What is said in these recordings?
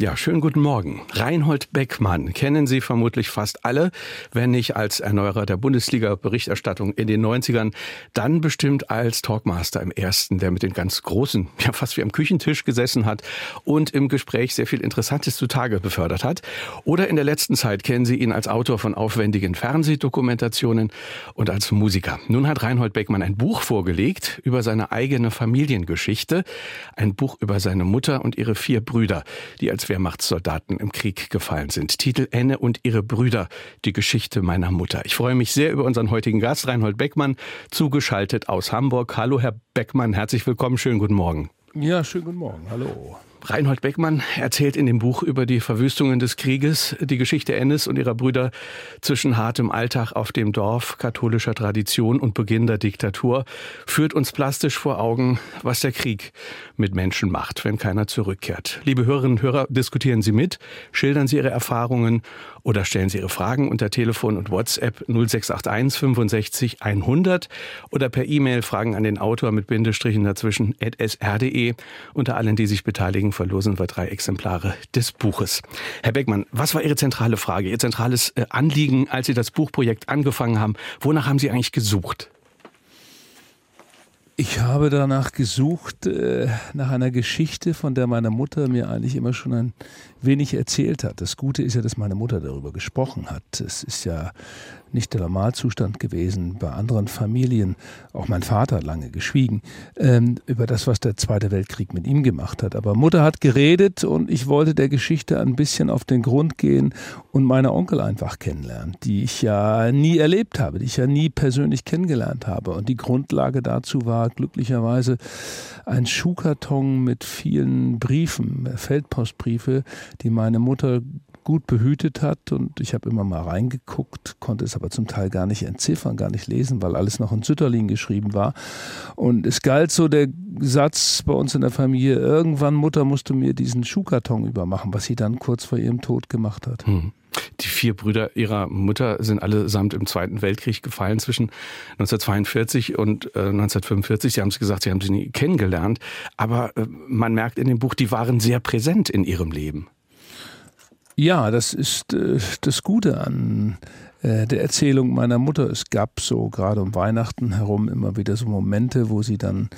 Ja, schönen guten Morgen. Reinhold Beckmann kennen Sie vermutlich fast alle, wenn nicht als Erneuerer der Bundesliga-Berichterstattung in den 90ern, dann bestimmt als Talkmaster im Ersten, der mit den ganz Großen, ja fast wie am Küchentisch gesessen hat und im Gespräch sehr viel Interessantes zutage befördert hat. Oder in der letzten Zeit kennen Sie ihn als Autor von aufwendigen Fernsehdokumentationen und als Musiker. Nun hat Reinhold Beckmann ein Buch vorgelegt über seine eigene Familiengeschichte, ein Buch über seine Mutter und ihre vier Brüder, die als Wehrmachtssoldaten im Krieg gefallen sind. Titel Enne und ihre Brüder, die Geschichte meiner Mutter. Ich freue mich sehr über unseren heutigen Gast, Reinhold Beckmann, zugeschaltet aus Hamburg. Hallo, Herr Beckmann, herzlich willkommen, schönen guten Morgen. Ja, schönen guten Morgen, hallo. Reinhold Beckmann erzählt in dem Buch über die Verwüstungen des Krieges, die Geschichte Ennis und ihrer Brüder zwischen hartem Alltag auf dem Dorf, katholischer Tradition und Beginn der Diktatur, führt uns plastisch vor Augen, was der Krieg mit Menschen macht, wenn keiner zurückkehrt. Liebe Hörerinnen und Hörer, diskutieren Sie mit, schildern Sie Ihre Erfahrungen oder stellen Sie Ihre Fragen unter Telefon und WhatsApp 0681 65 100 oder per E-Mail Fragen an den Autor mit Bindestrichen dazwischen sr.de. Unter allen, die sich beteiligen, verlosen wir drei Exemplare des Buches. Herr Beckmann, was war Ihre zentrale Frage, Ihr zentrales äh, Anliegen, als Sie das Buchprojekt angefangen haben? Wonach haben Sie eigentlich gesucht? Ich habe danach gesucht, äh, nach einer Geschichte, von der meine Mutter mir eigentlich immer schon ein wenig erzählt hat. Das Gute ist ja, dass meine Mutter darüber gesprochen hat. Es ist ja nicht der Normalzustand gewesen bei anderen Familien. Auch mein Vater hat lange geschwiegen ähm, über das, was der Zweite Weltkrieg mit ihm gemacht hat. Aber Mutter hat geredet und ich wollte der Geschichte ein bisschen auf den Grund gehen und meine Onkel einfach kennenlernen, die ich ja nie erlebt habe, die ich ja nie persönlich kennengelernt habe. Und die Grundlage dazu war glücklicherweise ein Schuhkarton mit vielen Briefen, Feldpostbriefe, die meine Mutter gut behütet hat und ich habe immer mal reingeguckt, konnte es aber zum Teil gar nicht entziffern, gar nicht lesen, weil alles noch in Sütterlin geschrieben war. Und es galt so der Satz bei uns in der Familie, irgendwann Mutter musste mir diesen Schuhkarton übermachen, was sie dann kurz vor ihrem Tod gemacht hat. Hm. Die vier Brüder ihrer Mutter sind allesamt im Zweiten Weltkrieg gefallen zwischen 1942 und äh, 1945. Sie haben es gesagt, sie haben sie nie kennengelernt. Aber äh, man merkt in dem Buch, die waren sehr präsent in ihrem Leben. Ja, das ist äh, das Gute an äh, der Erzählung meiner Mutter. Es gab so gerade um Weihnachten herum immer wieder so Momente, wo sie dann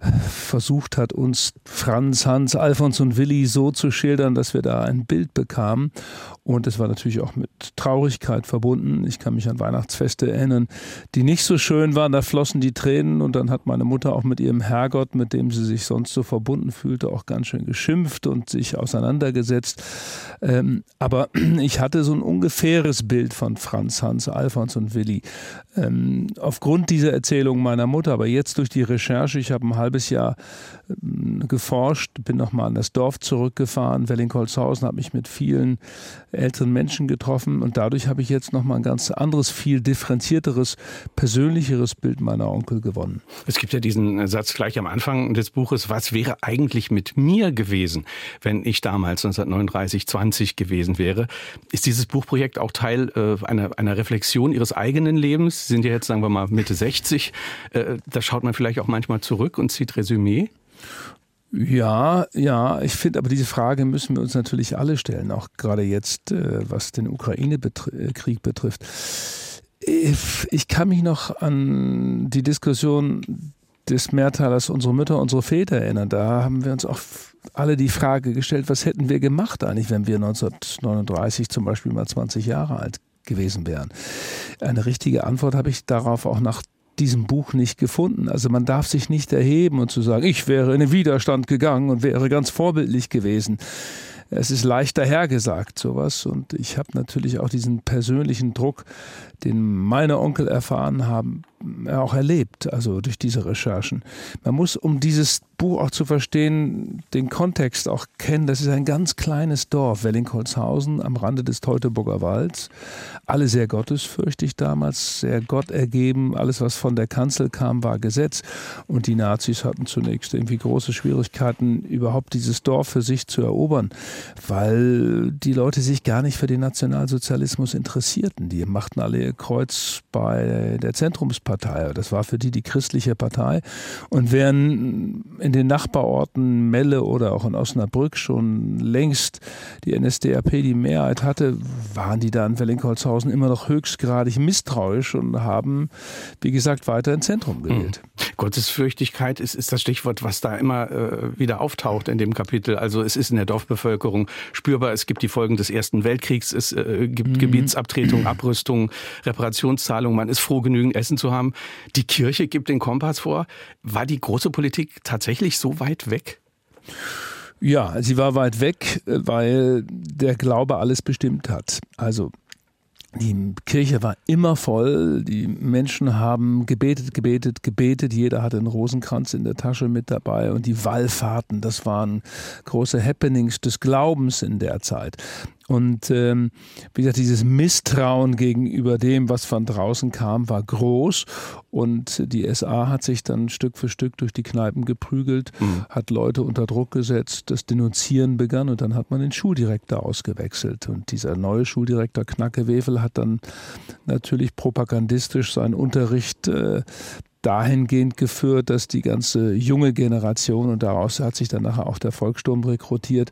versucht hat, uns Franz, Hans, Alfons und Willi so zu schildern, dass wir da ein Bild bekamen. Und es war natürlich auch mit Traurigkeit verbunden. Ich kann mich an Weihnachtsfeste erinnern, die nicht so schön waren. Da flossen die Tränen und dann hat meine Mutter auch mit ihrem Herrgott, mit dem sie sich sonst so verbunden fühlte, auch ganz schön geschimpft und sich auseinandergesetzt. Ähm, aber ich hatte so ein ungefähres Bild von Franz, Hans, Alfons und Willi. Ähm, aufgrund dieser Erzählung meiner Mutter, aber jetzt durch die Recherche, ich habe ein halbes Jahr ähm, geforscht, bin nochmal an das Dorf zurückgefahren, Wellingholzhausen, habe mich mit vielen älteren Menschen getroffen und dadurch habe ich jetzt nochmal ein ganz anderes, viel differenzierteres, persönlicheres Bild meiner Onkel gewonnen. Es gibt ja diesen Satz gleich am Anfang des Buches, was wäre eigentlich mit mir gewesen, wenn ich damals 1939 20 gewesen wäre? Ist dieses Buchprojekt auch Teil äh, einer, einer Reflexion Ihres eigenen Lebens? Sie sind ja jetzt, sagen wir mal, Mitte 60. Äh, da schaut man vielleicht auch manchmal zurück und zieht Resümee? Ja, ja, ich finde, aber diese Frage müssen wir uns natürlich alle stellen, auch gerade jetzt, äh, was den Ukraine-Krieg betrifft. Ich kann mich noch an die Diskussion des Mehrteilers Unsere Mütter, unsere Väter erinnern. Da haben wir uns auch alle die Frage gestellt, was hätten wir gemacht eigentlich, wenn wir 1939 zum Beispiel mal 20 Jahre alt gewesen wären. Eine richtige Antwort habe ich darauf auch nach diesem Buch nicht gefunden. Also man darf sich nicht erheben und zu sagen, ich wäre in den Widerstand gegangen und wäre ganz vorbildlich gewesen. Es ist leicht dahergesagt, sowas. Und ich habe natürlich auch diesen persönlichen Druck, den meine Onkel erfahren haben, auch erlebt, also durch diese Recherchen. Man muss, um dieses Buch auch zu verstehen, den Kontext auch kennen. Das ist ein ganz kleines Dorf, Wellingholzhausen am Rande des Teutoburger Walds. Alle sehr gottesfürchtig damals, sehr Gott ergeben. Alles, was von der Kanzel kam, war Gesetz. Und die Nazis hatten zunächst irgendwie große Schwierigkeiten, überhaupt dieses Dorf für sich zu erobern, weil die Leute sich gar nicht für den Nationalsozialismus interessierten. Die machten alle Kreuz bei der Zentrumspartei. Das war für die die christliche Partei. Und während in den Nachbarorten Melle oder auch in Osnabrück schon längst die NSDAP die Mehrheit hatte, waren die da in Wellingholzhausen immer noch höchstgradig misstrauisch und haben, wie gesagt, weiter ins Zentrum gewählt. Mhm. Gottesfürchtigkeit ist, ist das Stichwort, was da immer äh, wieder auftaucht in dem Kapitel. Also es ist in der Dorfbevölkerung spürbar. Es gibt die Folgen des Ersten Weltkriegs, es äh, gibt mhm. Gebietsabtretung, Abrüstung, Reparationszahlung. Man ist froh, genügend Essen zu haben. Die Kirche gibt den Kompass vor. War die große Politik tatsächlich so weit weg? Ja, sie war weit weg, weil der Glaube alles bestimmt hat. Also die Kirche war immer voll, die Menschen haben gebetet, gebetet, gebetet, jeder hatte einen Rosenkranz in der Tasche mit dabei. Und die Wallfahrten, das waren große Happenings des Glaubens in der Zeit. Und ähm, wie gesagt, dieses Misstrauen gegenüber dem, was von draußen kam, war groß. Und die SA hat sich dann Stück für Stück durch die Kneipen geprügelt, mhm. hat Leute unter Druck gesetzt, das Denunzieren begann und dann hat man den Schuldirektor ausgewechselt. Und dieser neue Schuldirektor Knacke Wefel hat dann natürlich propagandistisch seinen Unterricht äh, dahingehend geführt, dass die ganze junge Generation, und daraus hat sich dann nachher auch der Volkssturm rekrutiert,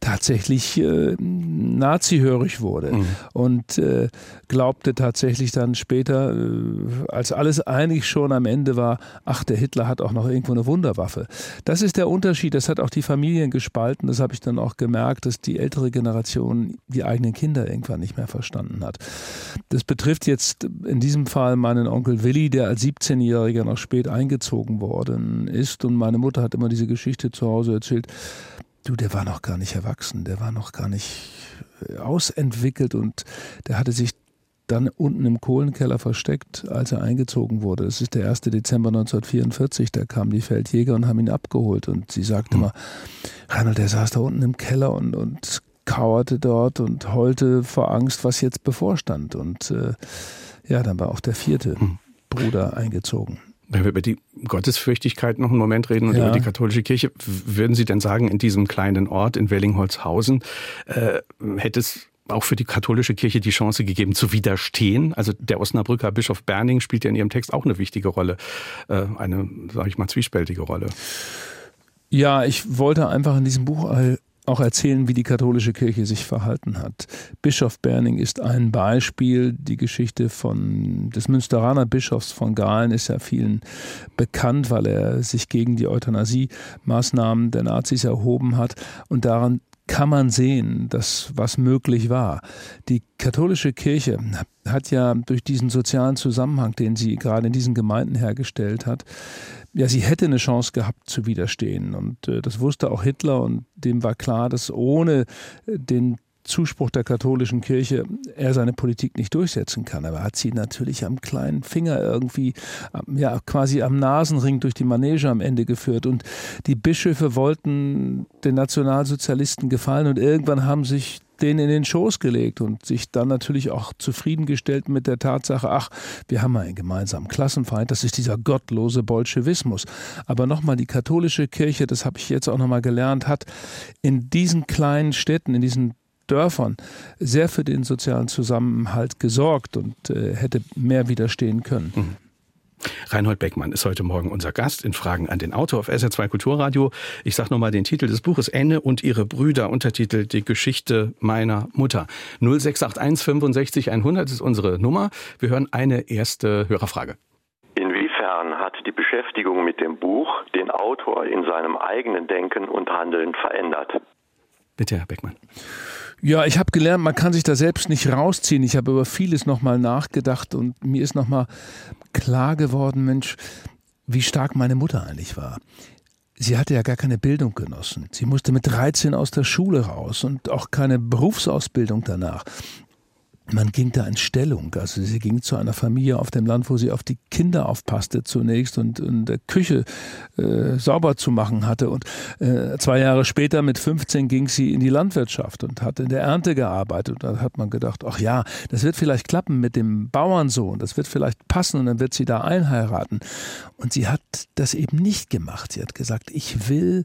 tatsächlich äh, nazihörig wurde mhm. und äh, glaubte tatsächlich dann später, äh, als alles eigentlich schon am Ende war, ach, der Hitler hat auch noch irgendwo eine Wunderwaffe. Das ist der Unterschied, das hat auch die Familien gespalten, das habe ich dann auch gemerkt, dass die ältere Generation die eigenen Kinder irgendwann nicht mehr verstanden hat. Das betrifft jetzt in diesem Fall meinen Onkel Willi, der als 17-Jähriger Jähriger noch spät eingezogen worden ist. Und meine Mutter hat immer diese Geschichte zu Hause erzählt. Du, der war noch gar nicht erwachsen, der war noch gar nicht äh, ausentwickelt und der hatte sich dann unten im Kohlenkeller versteckt, als er eingezogen wurde. Das ist der 1. Dezember 1944. Da kamen die Feldjäger und haben ihn abgeholt. Und sie sagte hm. mal, Reinhold, der saß da unten im Keller und, und kauerte dort und heulte vor Angst, was jetzt bevorstand. Und äh, ja, dann war auch der vierte. Hm. Bruder eingezogen. Wenn wir über die Gottesfürchtigkeit noch einen Moment reden und ja. über die katholische Kirche, würden Sie denn sagen, in diesem kleinen Ort in Wellingholzhausen äh, hätte es auch für die katholische Kirche die Chance gegeben, zu widerstehen. Also der Osnabrücker Bischof Berning spielt ja in Ihrem Text auch eine wichtige Rolle, äh, eine, sage ich mal, zwiespältige Rolle. Ja, ich wollte einfach in diesem Buch auch erzählen, wie die katholische Kirche sich verhalten hat. Bischof Berning ist ein Beispiel. Die Geschichte von, des Münsteraner Bischofs von Galen ist ja vielen bekannt, weil er sich gegen die Euthanasie-Maßnahmen der Nazis erhoben hat. Und daran kann man sehen, dass was möglich war. Die katholische Kirche hat ja durch diesen sozialen Zusammenhang, den sie gerade in diesen Gemeinden hergestellt hat, ja, sie hätte eine Chance gehabt zu widerstehen. Und äh, das wusste auch Hitler und dem war klar, dass ohne äh, den Zuspruch der katholischen Kirche er seine Politik nicht durchsetzen kann. Aber er hat sie natürlich am kleinen Finger irgendwie, ja, quasi am Nasenring durch die Manege am Ende geführt. Und die Bischöfe wollten den Nationalsozialisten gefallen und irgendwann haben sich den in den Schoß gelegt und sich dann natürlich auch zufriedengestellt mit der Tatsache, ach, wir haben einen gemeinsamen Klassenfeind, das ist dieser gottlose Bolschewismus. Aber nochmal, die katholische Kirche, das habe ich jetzt auch nochmal gelernt, hat in diesen kleinen Städten, in diesen Dörfern sehr für den sozialen Zusammenhalt gesorgt und äh, hätte mehr widerstehen können. Mhm. Reinhold Beckmann ist heute Morgen unser Gast in Fragen an den Autor auf SR2 Kulturradio. Ich sage nochmal den Titel des Buches Enne und ihre Brüder, Untertitel Die Geschichte meiner Mutter. 0681 65 100 ist unsere Nummer. Wir hören eine erste Hörerfrage. Inwiefern hat die Beschäftigung mit dem Buch den Autor in seinem eigenen Denken und Handeln verändert? Bitte, Herr Beckmann. Ja, ich habe gelernt, man kann sich da selbst nicht rausziehen. Ich habe über vieles nochmal nachgedacht und mir ist nochmal klar geworden, Mensch, wie stark meine Mutter eigentlich war. Sie hatte ja gar keine Bildung genossen. Sie musste mit 13 aus der Schule raus und auch keine Berufsausbildung danach. Man ging da in Stellung. Also sie ging zu einer Familie auf dem Land, wo sie auf die Kinder aufpasste zunächst und in der Küche äh, sauber zu machen hatte. Und äh, zwei Jahre später, mit 15, ging sie in die Landwirtschaft und hat in der Ernte gearbeitet. Und da hat man gedacht, ach ja, das wird vielleicht klappen mit dem Bauernsohn, das wird vielleicht passen und dann wird sie da einheiraten. Und sie hat das eben nicht gemacht. Sie hat gesagt, ich will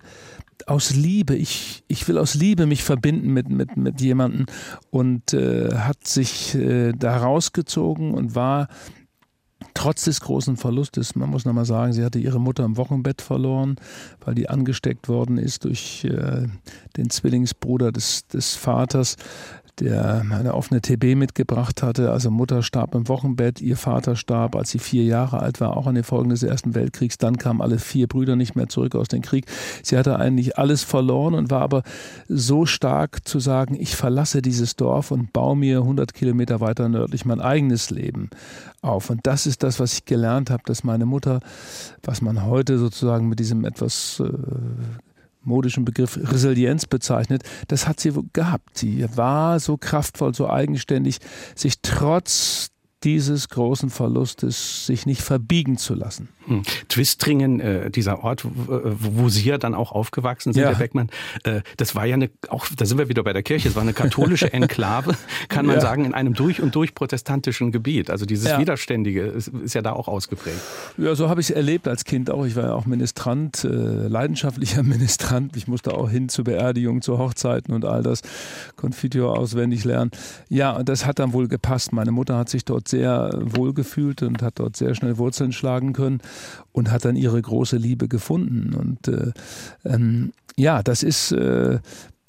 aus Liebe, ich, ich will aus Liebe mich verbinden mit, mit, mit jemandem und äh, hat sich äh, da rausgezogen und war trotz des großen Verlustes, man muss nochmal sagen, sie hatte ihre Mutter im Wochenbett verloren, weil die angesteckt worden ist durch äh, den Zwillingsbruder des, des Vaters der eine offene TB mitgebracht hatte. Also Mutter starb im Wochenbett, ihr Vater starb, als sie vier Jahre alt war, auch an den Folgen des Ersten Weltkriegs. Dann kamen alle vier Brüder nicht mehr zurück aus dem Krieg. Sie hatte eigentlich alles verloren und war aber so stark zu sagen, ich verlasse dieses Dorf und baue mir 100 Kilometer weiter nördlich mein eigenes Leben auf. Und das ist das, was ich gelernt habe, dass meine Mutter, was man heute sozusagen mit diesem etwas äh, modischen Begriff Resilienz bezeichnet, das hat sie gehabt. Sie war so kraftvoll, so eigenständig, sich trotz dieses großen Verlustes sich nicht verbiegen zu lassen. Hm. Twistringen, äh, dieser Ort, wo, wo Sie ja dann auch aufgewachsen sind, ja. Herr Beckmann, äh, das war ja eine, auch da sind wir wieder bei der Kirche, es war eine katholische Enklave, kann man ja. sagen, in einem durch und durch protestantischen Gebiet. Also dieses ja. Widerständige ist, ist, ja da auch ausgeprägt. Ja, so habe ich es erlebt als Kind auch. Ich war ja auch Ministrant, äh, leidenschaftlicher Ministrant. Ich musste auch hin zu Beerdigungen, zu Hochzeiten und all das, Konfitior auswendig lernen. Ja, und das hat dann wohl gepasst. Meine Mutter hat sich dort sehr wohl gefühlt und hat dort sehr schnell Wurzeln schlagen können und hat dann ihre große Liebe gefunden. Und äh, ähm, ja, das ist äh,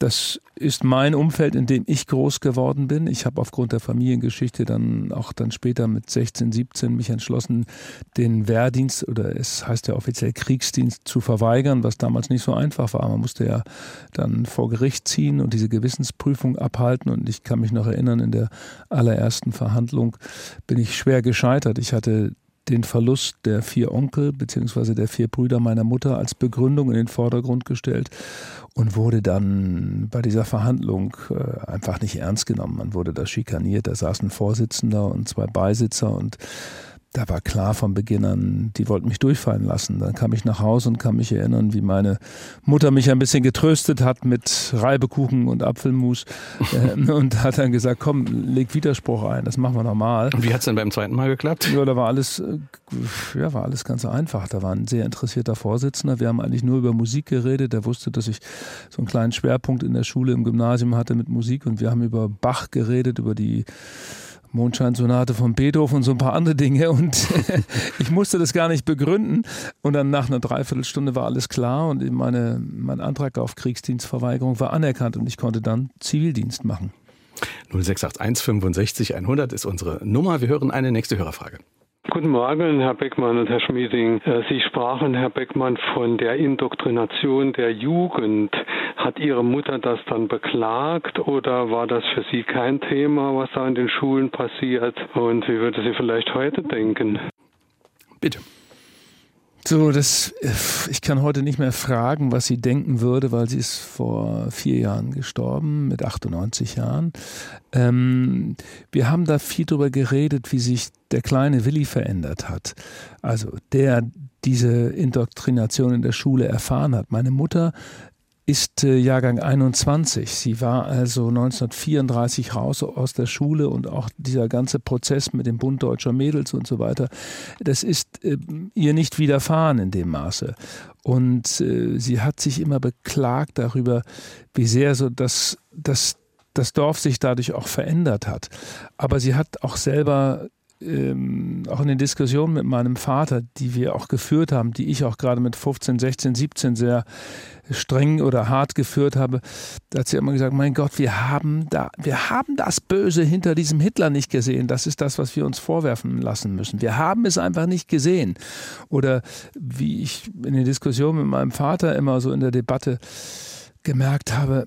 das ist mein Umfeld, in dem ich groß geworden bin. Ich habe aufgrund der Familiengeschichte dann auch dann später mit 16, 17 mich entschlossen, den Wehrdienst oder es heißt ja offiziell Kriegsdienst zu verweigern, was damals nicht so einfach war. Man musste ja dann vor Gericht ziehen und diese Gewissensprüfung abhalten. Und ich kann mich noch erinnern, in der allerersten Verhandlung bin ich schwer gescheitert. Ich hatte den Verlust der vier Onkel bzw. der vier Brüder meiner Mutter als Begründung in den Vordergrund gestellt und wurde dann bei dieser Verhandlung äh, einfach nicht ernst genommen. Man wurde da schikaniert, da saß ein Vorsitzender und zwei Beisitzer und da war klar von Beginn an, die wollten mich durchfallen lassen. Dann kam ich nach Hause und kann mich erinnern, wie meine Mutter mich ein bisschen getröstet hat mit Reibekuchen und Apfelmus äh, und hat dann gesagt, komm, leg Widerspruch ein, das machen wir normal. Und wie hat's denn beim zweiten Mal geklappt? Ja, da war alles, äh, ja, war alles ganz einfach. Da war ein sehr interessierter Vorsitzender. Wir haben eigentlich nur über Musik geredet. Der wusste, dass ich so einen kleinen Schwerpunkt in der Schule, im Gymnasium hatte mit Musik und wir haben über Bach geredet, über die Mondscheinsonate von Beethoven und so ein paar andere Dinge und ich musste das gar nicht begründen und dann nach einer Dreiviertelstunde war alles klar und meine, mein Antrag auf Kriegsdienstverweigerung war anerkannt und ich konnte dann Zivildienst machen. 0681 65 100 ist unsere Nummer. Wir hören eine nächste Hörerfrage. Guten Morgen, Herr Beckmann und Herr Schmieding. Äh, Sie sprachen, Herr Beckmann, von der Indoktrination der Jugend. Hat Ihre Mutter das dann beklagt oder war das für Sie kein Thema, was da in den Schulen passiert? Und wie würde sie vielleicht heute denken? Bitte. So, das, ich kann heute nicht mehr fragen, was sie denken würde, weil sie ist vor vier Jahren gestorben, mit 98 Jahren. Ähm, wir haben da viel drüber geredet, wie sich der kleine Willi verändert hat. Also der diese Indoktrination in der Schule erfahren hat. Meine Mutter ist äh, Jahrgang 21. Sie war also 1934 raus aus der Schule und auch dieser ganze Prozess mit dem Bund deutscher Mädels und so weiter, das ist äh, ihr nicht widerfahren in dem Maße. Und äh, sie hat sich immer beklagt darüber, wie sehr so das, das, das Dorf sich dadurch auch verändert hat. Aber sie hat auch selber ähm, auch in den Diskussionen mit meinem Vater, die wir auch geführt haben, die ich auch gerade mit 15, 16, 17 sehr streng oder hart geführt habe, da hat sie immer gesagt, mein Gott, wir haben da, wir haben das Böse hinter diesem Hitler nicht gesehen. Das ist das, was wir uns vorwerfen lassen müssen. Wir haben es einfach nicht gesehen. Oder wie ich in den Diskussionen mit meinem Vater immer so in der Debatte gemerkt habe,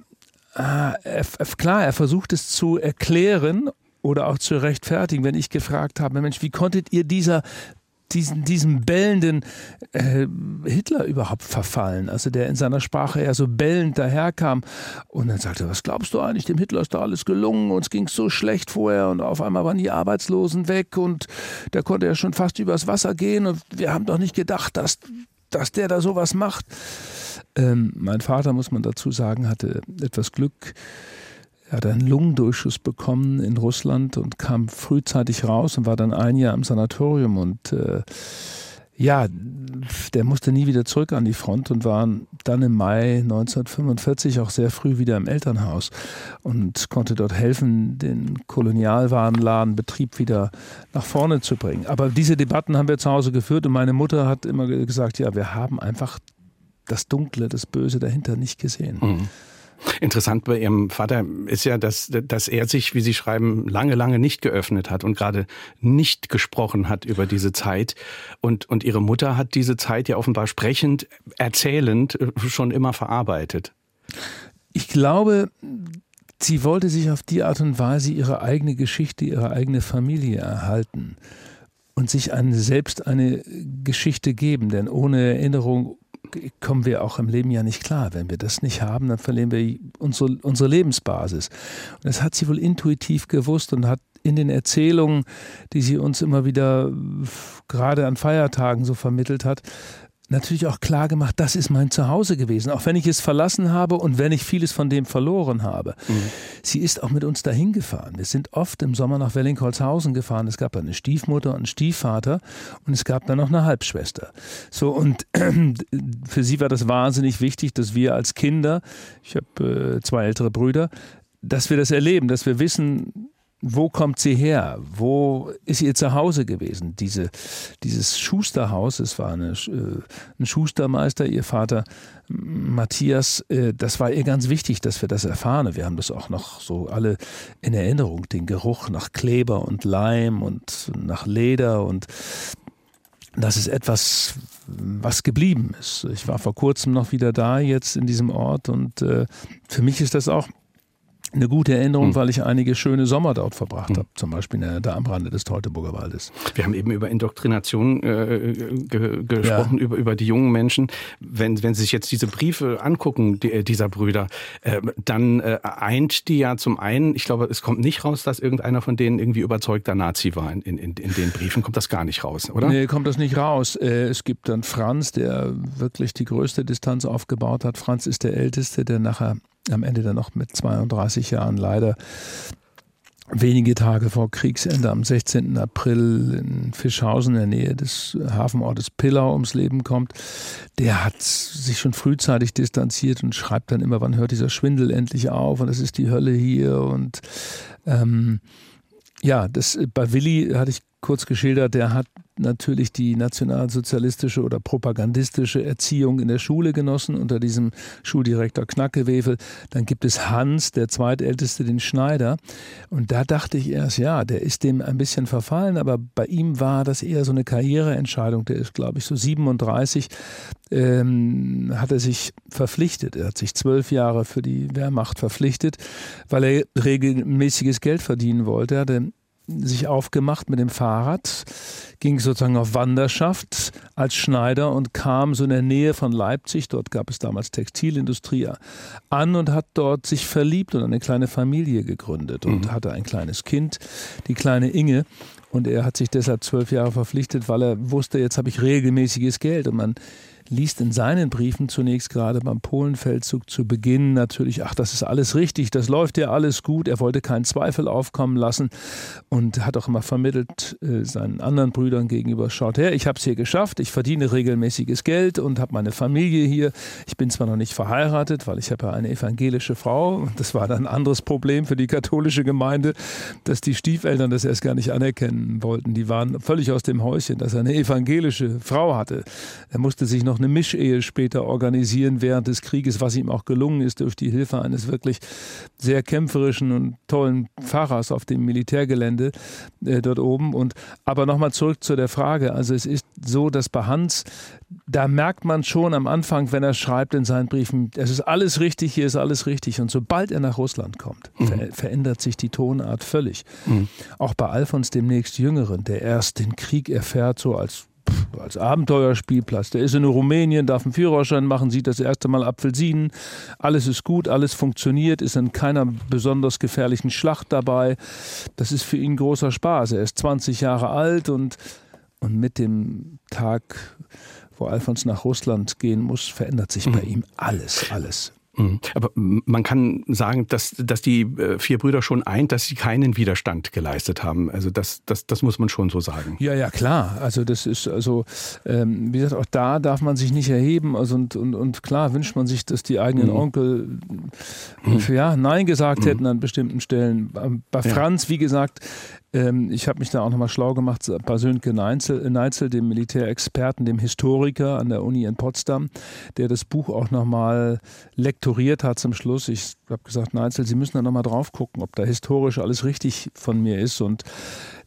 ah, er, klar, er versucht es zu erklären oder auch zu rechtfertigen, wenn ich gefragt habe, Mensch, wie konntet ihr dieser diesen, diesem bellenden äh, Hitler überhaupt verfallen. Also der in seiner Sprache eher so bellend daherkam und dann sagte, was glaubst du eigentlich, dem Hitler ist da alles gelungen, uns ging so schlecht vorher und auf einmal waren die Arbeitslosen weg und der konnte ja schon fast übers Wasser gehen und wir haben doch nicht gedacht, dass, dass der da sowas macht. Ähm, mein Vater, muss man dazu sagen, hatte etwas Glück er hat einen Lungendurchschuss bekommen in Russland und kam frühzeitig raus und war dann ein Jahr im Sanatorium und äh, ja, der musste nie wieder zurück an die Front und war dann im Mai 1945 auch sehr früh wieder im Elternhaus und konnte dort helfen, den Kolonialwarenladenbetrieb wieder nach vorne zu bringen. Aber diese Debatten haben wir zu Hause geführt und meine Mutter hat immer gesagt, ja, wir haben einfach das Dunkle, das Böse dahinter nicht gesehen. Mhm. Interessant bei Ihrem Vater ist ja, dass, dass er sich, wie Sie schreiben, lange, lange nicht geöffnet hat und gerade nicht gesprochen hat über diese Zeit. Und, und Ihre Mutter hat diese Zeit ja offenbar sprechend, erzählend äh, schon immer verarbeitet. Ich glaube, sie wollte sich auf die Art und Weise ihre eigene Geschichte, ihre eigene Familie erhalten und sich eine, selbst eine Geschichte geben. Denn ohne Erinnerung kommen wir auch im Leben ja nicht klar. Wenn wir das nicht haben, dann verlieren wir unsere, unsere Lebensbasis. Und das hat sie wohl intuitiv gewusst und hat in den Erzählungen, die sie uns immer wieder gerade an Feiertagen so vermittelt hat, natürlich auch klar gemacht, das ist mein Zuhause gewesen, auch wenn ich es verlassen habe und wenn ich vieles von dem verloren habe. Mhm. Sie ist auch mit uns dahin gefahren. Wir sind oft im Sommer nach Wellingholzhausen gefahren. Es gab eine Stiefmutter und einen Stiefvater und es gab dann noch eine Halbschwester. So und für sie war das wahnsinnig wichtig, dass wir als Kinder, ich habe äh, zwei ältere Brüder, dass wir das erleben, dass wir wissen, wo kommt sie her? Wo ist ihr Zuhause gewesen? Diese, dieses Schusterhaus, es war eine, äh, ein Schustermeister, ihr Vater Matthias, äh, das war ihr ganz wichtig, dass wir das erfahren. Wir haben das auch noch so alle in Erinnerung, den Geruch nach Kleber und Leim und nach Leder und das ist etwas, was geblieben ist. Ich war vor kurzem noch wieder da, jetzt in diesem Ort und äh, für mich ist das auch eine gute Erinnerung, mhm. weil ich einige schöne Sommer dort verbracht mhm. habe, zum Beispiel da am Rande des Teutoburger Waldes. Wir haben eben über Indoktrination äh, ge gesprochen, ja. über, über die jungen Menschen. Wenn, wenn Sie sich jetzt diese Briefe angucken, die, dieser Brüder, äh, dann äh, eint die ja zum einen, ich glaube, es kommt nicht raus, dass irgendeiner von denen irgendwie überzeugter Nazi war in, in, in den Briefen. Kommt das gar nicht raus, oder? Nee, kommt das nicht raus. Äh, es gibt dann Franz, der wirklich die größte Distanz aufgebaut hat. Franz ist der Älteste, der nachher am Ende dann noch mit 32 Jahren leider wenige Tage vor Kriegsende am 16. April in Fischhausen in der Nähe des Hafenortes Pillau ums Leben kommt, der hat sich schon frühzeitig distanziert und schreibt dann immer, wann hört dieser Schwindel endlich auf und es ist die Hölle hier und ähm, ja, das bei Willi hatte ich kurz geschildert, der hat natürlich die nationalsozialistische oder propagandistische Erziehung in der Schule genossen unter diesem Schuldirektor Knackewefel. Dann gibt es Hans, der zweitälteste, den Schneider. Und da dachte ich erst, ja, der ist dem ein bisschen verfallen, aber bei ihm war das eher so eine Karriereentscheidung. Der ist, glaube ich, so 37, ähm, hat er sich verpflichtet. Er hat sich zwölf Jahre für die Wehrmacht verpflichtet, weil er regelmäßiges Geld verdienen wollte. Er hatte sich aufgemacht mit dem Fahrrad, ging sozusagen auf Wanderschaft als Schneider und kam so in der Nähe von Leipzig, dort gab es damals Textilindustrie, an und hat dort sich verliebt und eine kleine Familie gegründet und mhm. hatte ein kleines Kind, die kleine Inge. Und er hat sich deshalb zwölf Jahre verpflichtet, weil er wusste, jetzt habe ich regelmäßiges Geld. Und man liest in seinen Briefen zunächst gerade beim Polenfeldzug zu Beginn natürlich, ach, das ist alles richtig, das läuft ja alles gut. Er wollte keinen Zweifel aufkommen lassen und hat auch immer vermittelt äh, seinen anderen Brüdern gegenüber, schaut her, ich habe es hier geschafft, ich verdiene regelmäßiges Geld und habe meine Familie hier. Ich bin zwar noch nicht verheiratet, weil ich habe ja eine evangelische Frau. Das war dann ein anderes Problem für die katholische Gemeinde, dass die Stiefeltern das erst gar nicht anerkennen wollten. Die waren völlig aus dem Häuschen, dass er eine evangelische Frau hatte. Er musste sich noch noch eine Mischehe später organisieren während des Krieges, was ihm auch gelungen ist durch die Hilfe eines wirklich sehr kämpferischen und tollen Pfarrers auf dem Militärgelände äh, dort oben. Und aber nochmal zurück zu der Frage. Also es ist so, dass bei Hans, da merkt man schon am Anfang, wenn er schreibt in seinen Briefen, es ist alles richtig, hier ist alles richtig. Und sobald er nach Russland kommt, mhm. ver verändert sich die Tonart völlig. Mhm. Auch bei Alfons demnächst Jüngeren, der erst den Krieg erfährt, so als als Abenteuerspielplatz. Der ist in Rumänien, darf einen Führerschein machen, sieht das erste Mal Apfelsinen. Alles ist gut, alles funktioniert, ist in keiner besonders gefährlichen Schlacht dabei. Das ist für ihn großer Spaß. Er ist 20 Jahre alt und, und mit dem Tag, wo Alfons nach Russland gehen muss, verändert sich bei mhm. ihm alles, alles. Mhm. Aber man kann sagen, dass, dass die äh, vier Brüder schon eint, dass sie keinen Widerstand geleistet haben. Also das, das, das muss man schon so sagen. Ja, ja, klar. Also das ist also, ähm, wie gesagt, auch da darf man sich nicht erheben. Also und, und, und klar wünscht man sich, dass die eigenen mhm. Onkel mhm. ja, Nein gesagt mhm. hätten an bestimmten Stellen. Bei Franz, ja. wie gesagt, ähm, ich habe mich da auch nochmal schlau gemacht bei Sönke Neitzel, Neitzel, dem Militärexperten, dem Historiker an der Uni in Potsdam, der das Buch auch nochmal lektoriert hat zum Schluss. Ich habe gesagt, Neitzel, Sie müssen da nochmal drauf gucken, ob da historisch alles richtig von mir ist. Und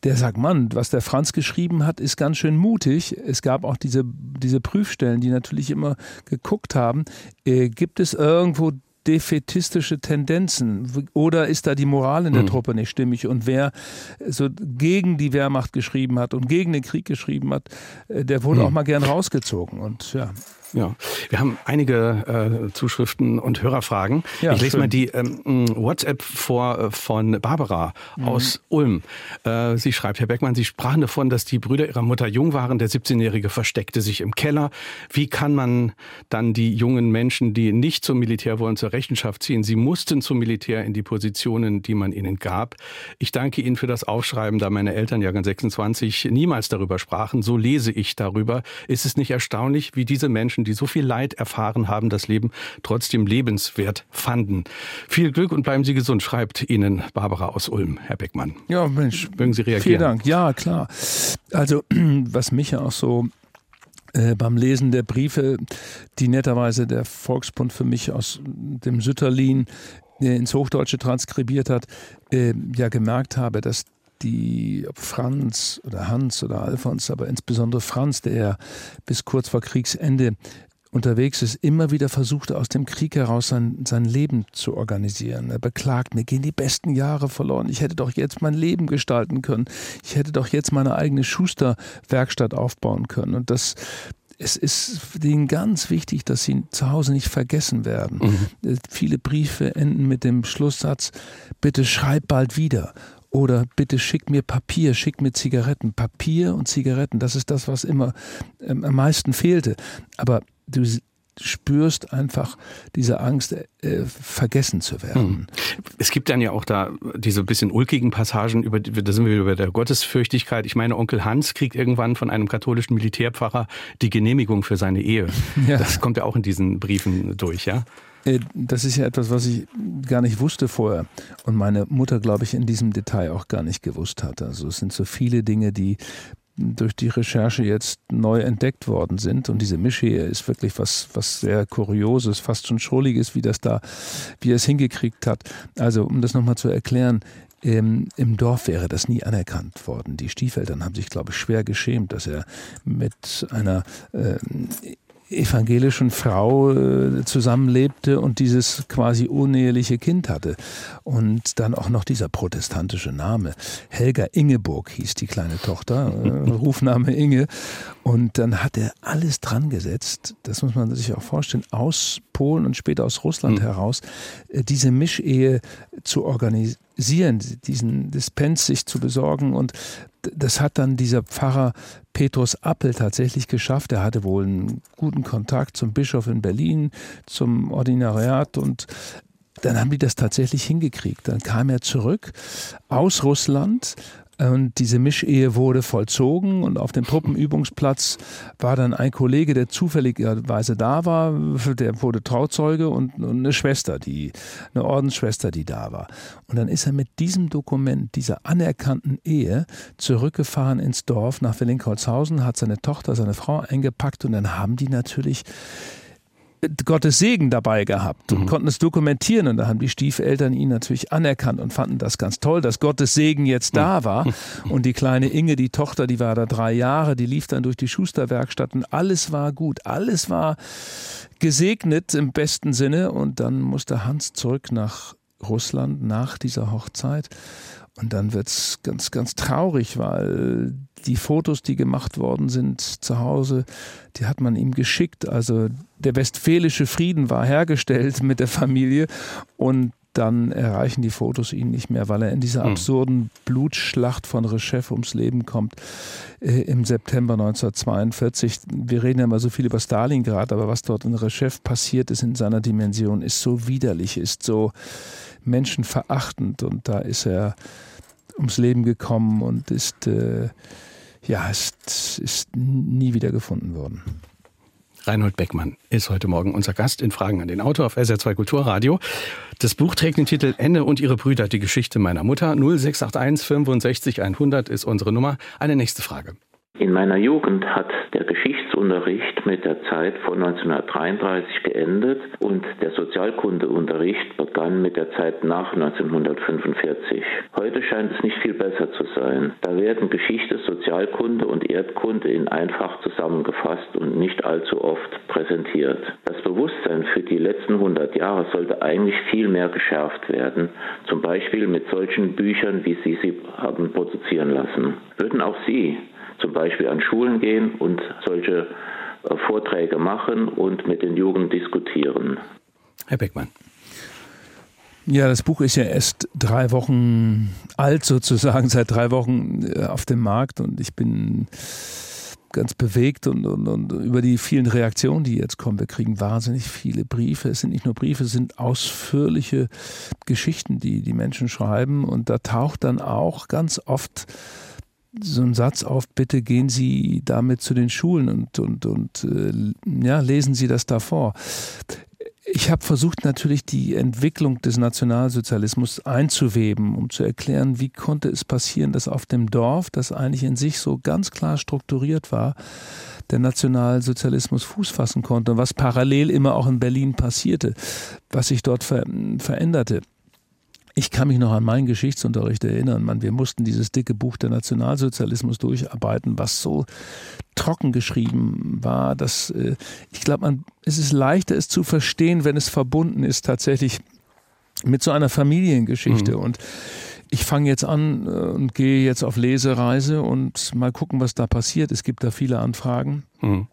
der sagt, Mann, was der Franz geschrieben hat, ist ganz schön mutig. Es gab auch diese, diese Prüfstellen, die natürlich immer geguckt haben, äh, gibt es irgendwo defetistische Tendenzen? Oder ist da die Moral in der mhm. Truppe nicht stimmig? Und wer so gegen die Wehrmacht geschrieben hat und gegen den Krieg geschrieben hat, äh, der wurde mhm. auch mal gern rausgezogen. Und ja. Ja, wir haben einige äh, Zuschriften und Hörerfragen. Ja, ich lese schön. mal die ähm, WhatsApp vor äh, von Barbara mhm. aus Ulm. Äh, sie schreibt, Herr Beckmann, Sie sprachen davon, dass die Brüder ihrer Mutter jung waren. Der 17-Jährige versteckte sich im Keller. Wie kann man dann die jungen Menschen, die nicht zum Militär wollen, zur Rechenschaft ziehen? Sie mussten zum Militär in die Positionen, die man ihnen gab. Ich danke Ihnen für das Aufschreiben, da meine Eltern, Jahrgang 26, niemals darüber sprachen. So lese ich darüber. Ist es nicht erstaunlich, wie diese Menschen Menschen, die so viel Leid erfahren haben, das Leben trotzdem lebenswert fanden. Viel Glück und bleiben Sie gesund, schreibt Ihnen Barbara aus Ulm, Herr Beckmann. Ja, Mensch. Mögen Sie reagieren? Vielen Dank. Ja, klar. Also, was mich ja auch so äh, beim Lesen der Briefe, die netterweise der Volksbund für mich aus dem Sütterlin äh, ins Hochdeutsche transkribiert hat, äh, ja gemerkt habe, dass die Franz oder Hans oder Alfons, aber insbesondere Franz, der ja bis kurz vor Kriegsende unterwegs ist, immer wieder versuchte, aus dem Krieg heraus sein, sein Leben zu organisieren. Er beklagt, mir gehen die besten Jahre verloren. Ich hätte doch jetzt mein Leben gestalten können. Ich hätte doch jetzt meine eigene Schusterwerkstatt aufbauen können. Und das, es ist ihn ganz wichtig, dass sie zu Hause nicht vergessen werden. Mhm. Viele Briefe enden mit dem Schlusssatz, bitte schreib bald wieder. Oder bitte schick mir Papier, schick mir Zigaretten. Papier und Zigaretten, das ist das, was immer ähm, am meisten fehlte. Aber du spürst einfach diese Angst, äh, vergessen zu werden. Hm. Es gibt dann ja auch da diese bisschen ulkigen Passagen, über, da sind wir über der Gottesfürchtigkeit. Ich meine, Onkel Hans kriegt irgendwann von einem katholischen Militärpfarrer die Genehmigung für seine Ehe. Ja. Das kommt ja auch in diesen Briefen durch, ja? Äh, das ist ja etwas, was ich gar nicht wusste vorher und meine Mutter, glaube ich, in diesem Detail auch gar nicht gewusst hat. Also es sind so viele Dinge, die durch die Recherche jetzt neu entdeckt worden sind. Und diese Mischehe ist wirklich was, was sehr Kurioses, fast schon Schrulliges, wie das da, wie er es hingekriegt hat. Also, um das nochmal zu erklären, im, Im Dorf wäre das nie anerkannt worden. Die Stiefeltern haben sich, glaube ich, schwer geschämt, dass er mit einer äh, evangelischen Frau äh, zusammenlebte und dieses quasi uneheliche Kind hatte. Und dann auch noch dieser protestantische Name. Helga Ingeburg hieß die kleine Tochter, äh, Rufname Inge. Und dann hat er alles dran gesetzt, das muss man sich auch vorstellen, aus Polen und später aus Russland mhm. heraus, äh, diese Mischehe zu organisieren, diesen Dispens sich zu besorgen. Und das hat dann dieser Pfarrer Petrus Appel tatsächlich geschafft. Er hatte wohl einen guten Kontakt zum Bischof in Berlin, zum Ordinariat und dann haben die das tatsächlich hingekriegt. Dann kam er zurück aus Russland und diese Mischehe wurde vollzogen und auf dem Truppenübungsplatz war dann ein Kollege, der zufälligerweise da war, der wurde Trauzeuge und, eine Schwester, die, eine Ordensschwester, die da war. Und dann ist er mit diesem Dokument, dieser anerkannten Ehe, zurückgefahren ins Dorf nach Willingholzhausen, hat seine Tochter, seine Frau eingepackt und dann haben die natürlich Gottes Segen dabei gehabt und mhm. konnten es dokumentieren. Und da haben die Stiefeltern ihn natürlich anerkannt und fanden das ganz toll, dass Gottes Segen jetzt da mhm. war. Und die kleine Inge, die Tochter, die war da drei Jahre, die lief dann durch die Schusterwerkstatt und alles war gut, alles war gesegnet im besten Sinne. Und dann musste Hans zurück nach Russland nach dieser Hochzeit. Und dann wird's ganz, ganz traurig, weil die Fotos, die gemacht worden sind zu Hause, die hat man ihm geschickt. Also der westfälische Frieden war hergestellt mit der Familie und dann erreichen die Fotos ihn nicht mehr, weil er in dieser hm. absurden Blutschlacht von Rechef ums Leben kommt äh, im September 1942. Wir reden ja immer so viel über Stalingrad, aber was dort in Rechef passiert ist in seiner Dimension, ist so widerlich, ist so menschenverachtend und da ist er ums Leben gekommen und ist, äh, ja, ist, ist nie wieder gefunden worden. Reinhold Beckmann ist heute Morgen unser Gast in Fragen an den Autor auf SR2 Kulturradio. Das Buch trägt den Titel Ende und ihre Brüder, die Geschichte meiner Mutter. 0681 65 100 ist unsere Nummer. Eine nächste Frage. In meiner Jugend hat der Geschichtsunterricht mit der Zeit von 1933 geendet und der Sozialkundeunterricht begann mit der Zeit nach 1945. Heute scheint es nicht viel besser zu sein. Da werden Geschichte, Sozialkunde und Erdkunde in einfach zusammengefasst und nicht allzu oft präsentiert. Das Bewusstsein für die letzten 100 Jahre sollte eigentlich viel mehr geschärft werden, zum Beispiel mit solchen Büchern, wie Sie sie haben produzieren lassen. Würden auch Sie zum Beispiel an Schulen gehen und solche äh, Vorträge machen und mit den Jugend diskutieren. Herr Beckmann. Ja, das Buch ist ja erst drei Wochen alt sozusagen, seit drei Wochen äh, auf dem Markt und ich bin ganz bewegt und, und, und über die vielen Reaktionen, die jetzt kommen. Wir kriegen wahnsinnig viele Briefe. Es sind nicht nur Briefe, es sind ausführliche Geschichten, die die Menschen schreiben und da taucht dann auch ganz oft so ein Satz auf, bitte gehen Sie damit zu den Schulen und, und, und äh, ja, lesen Sie das da vor. Ich habe versucht natürlich die Entwicklung des Nationalsozialismus einzuweben, um zu erklären, wie konnte es passieren, dass auf dem Dorf, das eigentlich in sich so ganz klar strukturiert war, der Nationalsozialismus Fuß fassen konnte und was parallel immer auch in Berlin passierte, was sich dort ver veränderte. Ich kann mich noch an meinen Geschichtsunterricht erinnern. Man, wir mussten dieses dicke Buch der Nationalsozialismus durcharbeiten, was so trocken geschrieben war, dass äh, ich glaube, man es ist leichter, es zu verstehen, wenn es verbunden ist tatsächlich mit so einer Familiengeschichte. Mhm. Und ich fange jetzt an äh, und gehe jetzt auf Lesereise und mal gucken, was da passiert. Es gibt da viele Anfragen. Mhm.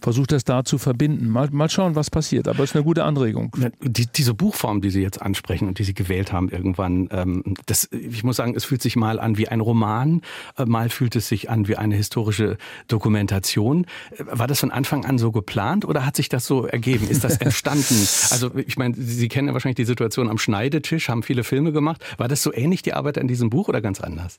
Versucht das da zu verbinden. Mal, mal schauen, was passiert. Aber es ist eine gute Anregung. Die, diese Buchform, die Sie jetzt ansprechen und die Sie gewählt haben irgendwann, ähm, das, ich muss sagen, es fühlt sich mal an wie ein Roman, äh, mal fühlt es sich an wie eine historische Dokumentation. Äh, war das von Anfang an so geplant oder hat sich das so ergeben? Ist das entstanden? also ich meine, Sie kennen ja wahrscheinlich die Situation am Schneidetisch, haben viele Filme gemacht. War das so ähnlich die Arbeit an diesem Buch oder ganz anders?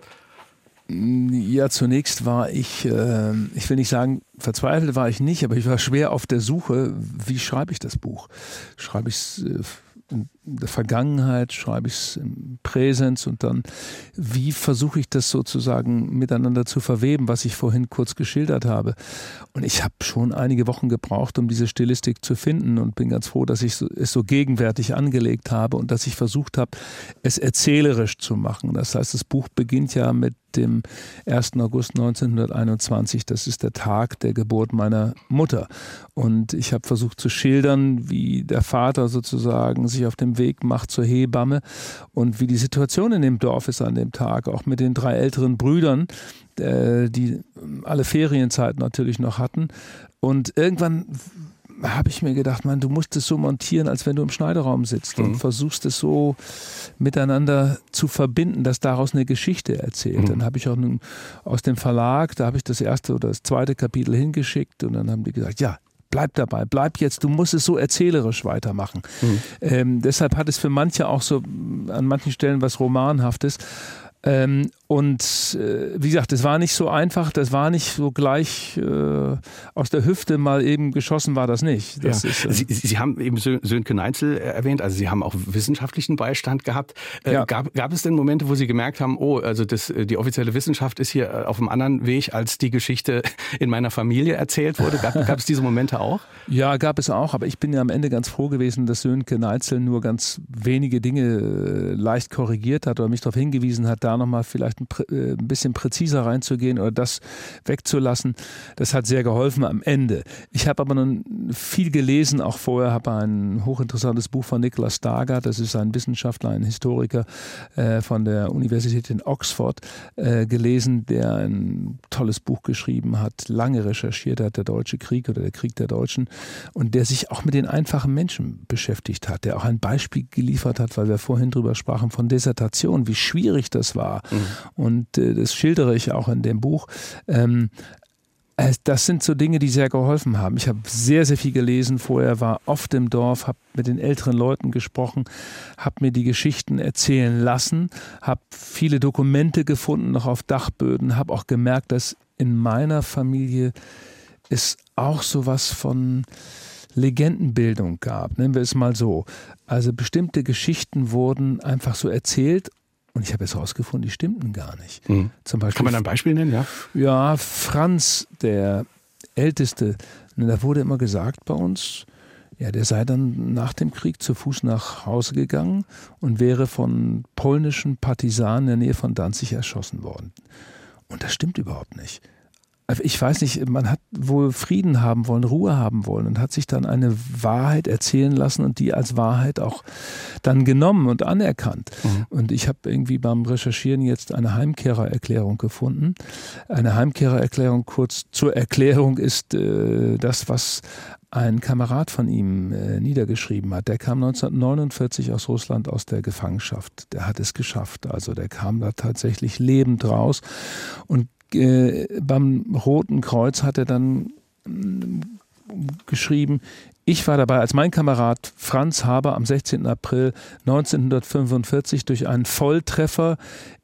Ja, zunächst war ich, äh, ich will nicht sagen, verzweifelt war ich nicht, aber ich war schwer auf der Suche, wie schreibe ich das Buch? Schreibe ich es äh, der Vergangenheit, schreibe ich es im Präsens und dann, wie versuche ich das sozusagen miteinander zu verweben, was ich vorhin kurz geschildert habe. Und ich habe schon einige Wochen gebraucht, um diese Stilistik zu finden und bin ganz froh, dass ich es so gegenwärtig angelegt habe und dass ich versucht habe, es erzählerisch zu machen. Das heißt, das Buch beginnt ja mit dem 1. August 1921. Das ist der Tag der Geburt meiner Mutter. Und ich habe versucht zu schildern, wie der Vater sozusagen sich auf dem Weg macht zur Hebamme und wie die Situation in dem Dorf ist an dem Tag, auch mit den drei älteren Brüdern, äh, die alle Ferienzeit natürlich noch hatten. Und irgendwann habe ich mir gedacht, man, du musst es so montieren, als wenn du im Schneiderraum sitzt mhm. und versuchst es so miteinander zu verbinden, dass daraus eine Geschichte erzählt. Mhm. Dann habe ich auch nun aus dem Verlag, da habe ich das erste oder das zweite Kapitel hingeschickt und dann haben die gesagt, ja, bleib dabei, bleib jetzt, du musst es so erzählerisch weitermachen. Mhm. Ähm, deshalb hat es für manche auch so an manchen Stellen was Romanhaftes. Ähm, und äh, wie gesagt, es war nicht so einfach, das war nicht so gleich äh, aus der Hüfte mal eben geschossen, war das nicht. Das ja. ist, äh Sie, Sie, haben eben Sönke Neinzel erwähnt, also Sie haben auch wissenschaftlichen Beistand gehabt. Äh, ja. gab, gab es denn Momente, wo Sie gemerkt haben, oh, also das, äh, die offizielle Wissenschaft ist hier äh, auf einem anderen Weg, als die Geschichte in meiner Familie erzählt wurde? Gab, gab es diese Momente auch? Ja, gab es auch, aber ich bin ja am Ende ganz froh gewesen, dass Sönke Neinzel nur ganz wenige Dinge leicht korrigiert hat oder mich darauf hingewiesen hat, da nochmal vielleicht ein, äh, ein, bisschen präziser reinzugehen oder das wegzulassen. Das hat sehr geholfen am Ende. Ich habe aber nun viel gelesen, auch vorher habe ein hochinteressantes Buch von Nicholas Stargard, das ist ein Wissenschaftler, ein Historiker äh, von der Universität in Oxford, äh, gelesen, der ein tolles Buch geschrieben hat, lange recherchiert hat, der Deutsche Krieg oder der Krieg der Deutschen und der sich auch mit den einfachen Menschen beschäftigt hat, der auch ein Beispiel geliefert hat, weil wir vorhin drüber sprachen von Dissertation, wie schwierig das war. Mhm. Und äh, das schildere ich auch in dem Buch. Ähm, äh, das sind so Dinge, die sehr geholfen haben. Ich habe sehr, sehr viel gelesen vorher, war oft im Dorf, habe mit den älteren Leuten gesprochen, habe mir die Geschichten erzählen lassen, habe viele Dokumente gefunden, noch auf Dachböden, habe auch gemerkt, dass in meiner Familie es auch sowas von Legendenbildung gab. Nennen wir es mal so. Also bestimmte Geschichten wurden einfach so erzählt und ich habe jetzt herausgefunden, die stimmten gar nicht. Mhm. Zum Beispiel, Kann man ein Beispiel nennen, ja? Ja, Franz, der Älteste, da wurde immer gesagt bei uns, ja, der sei dann nach dem Krieg zu Fuß nach Hause gegangen und wäre von polnischen Partisanen in der Nähe von Danzig erschossen worden. Und das stimmt überhaupt nicht. Also ich weiß nicht, man hat wohl Frieden haben wollen, Ruhe haben wollen und hat sich dann eine Wahrheit erzählen lassen und die als Wahrheit auch dann genommen und anerkannt. Mhm. Und ich habe irgendwie beim Recherchieren jetzt eine Heimkehrererklärung gefunden. Eine Heimkehrererklärung kurz zur Erklärung ist äh, das, was ein Kamerad von ihm äh, niedergeschrieben hat. Der kam 1949 aus Russland aus der Gefangenschaft. Der hat es geschafft. Also der kam da tatsächlich lebend raus und äh, beim Roten Kreuz hat er dann mm, geschrieben, ich war dabei, als mein Kamerad Franz Haber am 16. April 1945 durch einen Volltreffer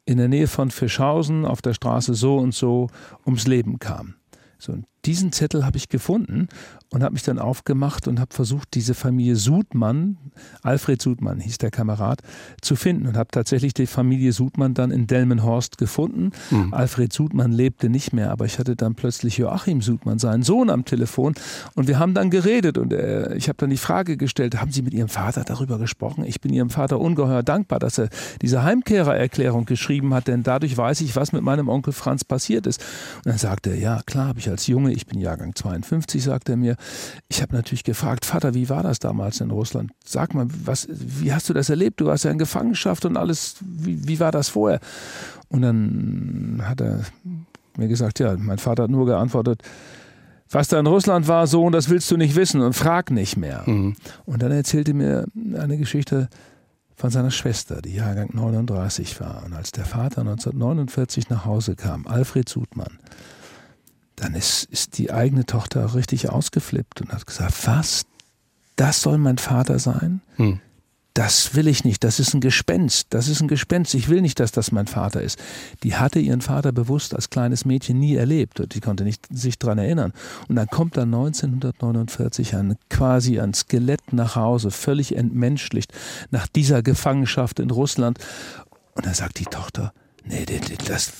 in der Nähe von Fischhausen auf der Straße so und so ums Leben kam. So, und diesen Zettel habe ich gefunden und habe mich dann aufgemacht und habe versucht, diese Familie Sudmann, Alfred Sudmann hieß der Kamerad, zu finden und habe tatsächlich die Familie Sudmann dann in Delmenhorst gefunden. Mhm. Alfred Sudmann lebte nicht mehr, aber ich hatte dann plötzlich Joachim Sudmann, seinen Sohn, am Telefon und wir haben dann geredet und äh, ich habe dann die Frage gestellt, haben Sie mit Ihrem Vater darüber gesprochen? Ich bin Ihrem Vater ungeheuer dankbar, dass er diese Heimkehrererklärung geschrieben hat, denn dadurch weiß ich, was mit meinem Onkel Franz passiert ist. Und dann sagte er, ja klar, habe ich als Junge ich bin Jahrgang 52, sagt er mir. Ich habe natürlich gefragt, Vater, wie war das damals in Russland? Sag mal, was, wie hast du das erlebt? Du warst ja in Gefangenschaft und alles. Wie, wie war das vorher? Und dann hat er mir gesagt, ja, mein Vater hat nur geantwortet, was da in Russland war, so und das willst du nicht wissen und frag nicht mehr. Mhm. Und dann erzählte mir eine Geschichte von seiner Schwester, die Jahrgang 39 war. Und als der Vater 1949 nach Hause kam, Alfred Sudmann, dann ist, ist die eigene Tochter richtig ausgeflippt und hat gesagt, was? Das soll mein Vater sein? Hm. Das will ich nicht, das ist ein Gespenst, das ist ein Gespenst, ich will nicht, dass das mein Vater ist. Die hatte ihren Vater bewusst als kleines Mädchen nie erlebt und die konnte nicht sich daran erinnern. Und dann kommt dann 1949 ein, quasi ein Skelett nach Hause, völlig entmenschlicht, nach dieser Gefangenschaft in Russland. Und dann sagt die Tochter, nee, das,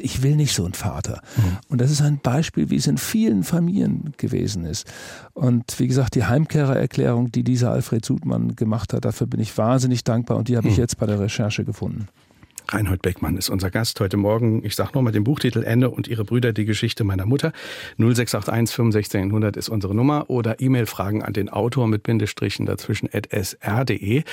ich will nicht so einen Vater. Mhm. Und das ist ein Beispiel, wie es in vielen Familien gewesen ist. Und wie gesagt, die Heimkehrererklärung, die dieser Alfred Sudmann gemacht hat, dafür bin ich wahnsinnig dankbar und die habe ich mhm. jetzt bei der Recherche gefunden. Reinhold Beckmann ist unser Gast heute Morgen. Ich sage nochmal den Buchtitel Ende und ihre Brüder, die Geschichte meiner Mutter. 0681 6500 ist unsere Nummer oder E-Mail-Fragen an den Autor mit Bindestrichen dazwischen at sr.de. Äh,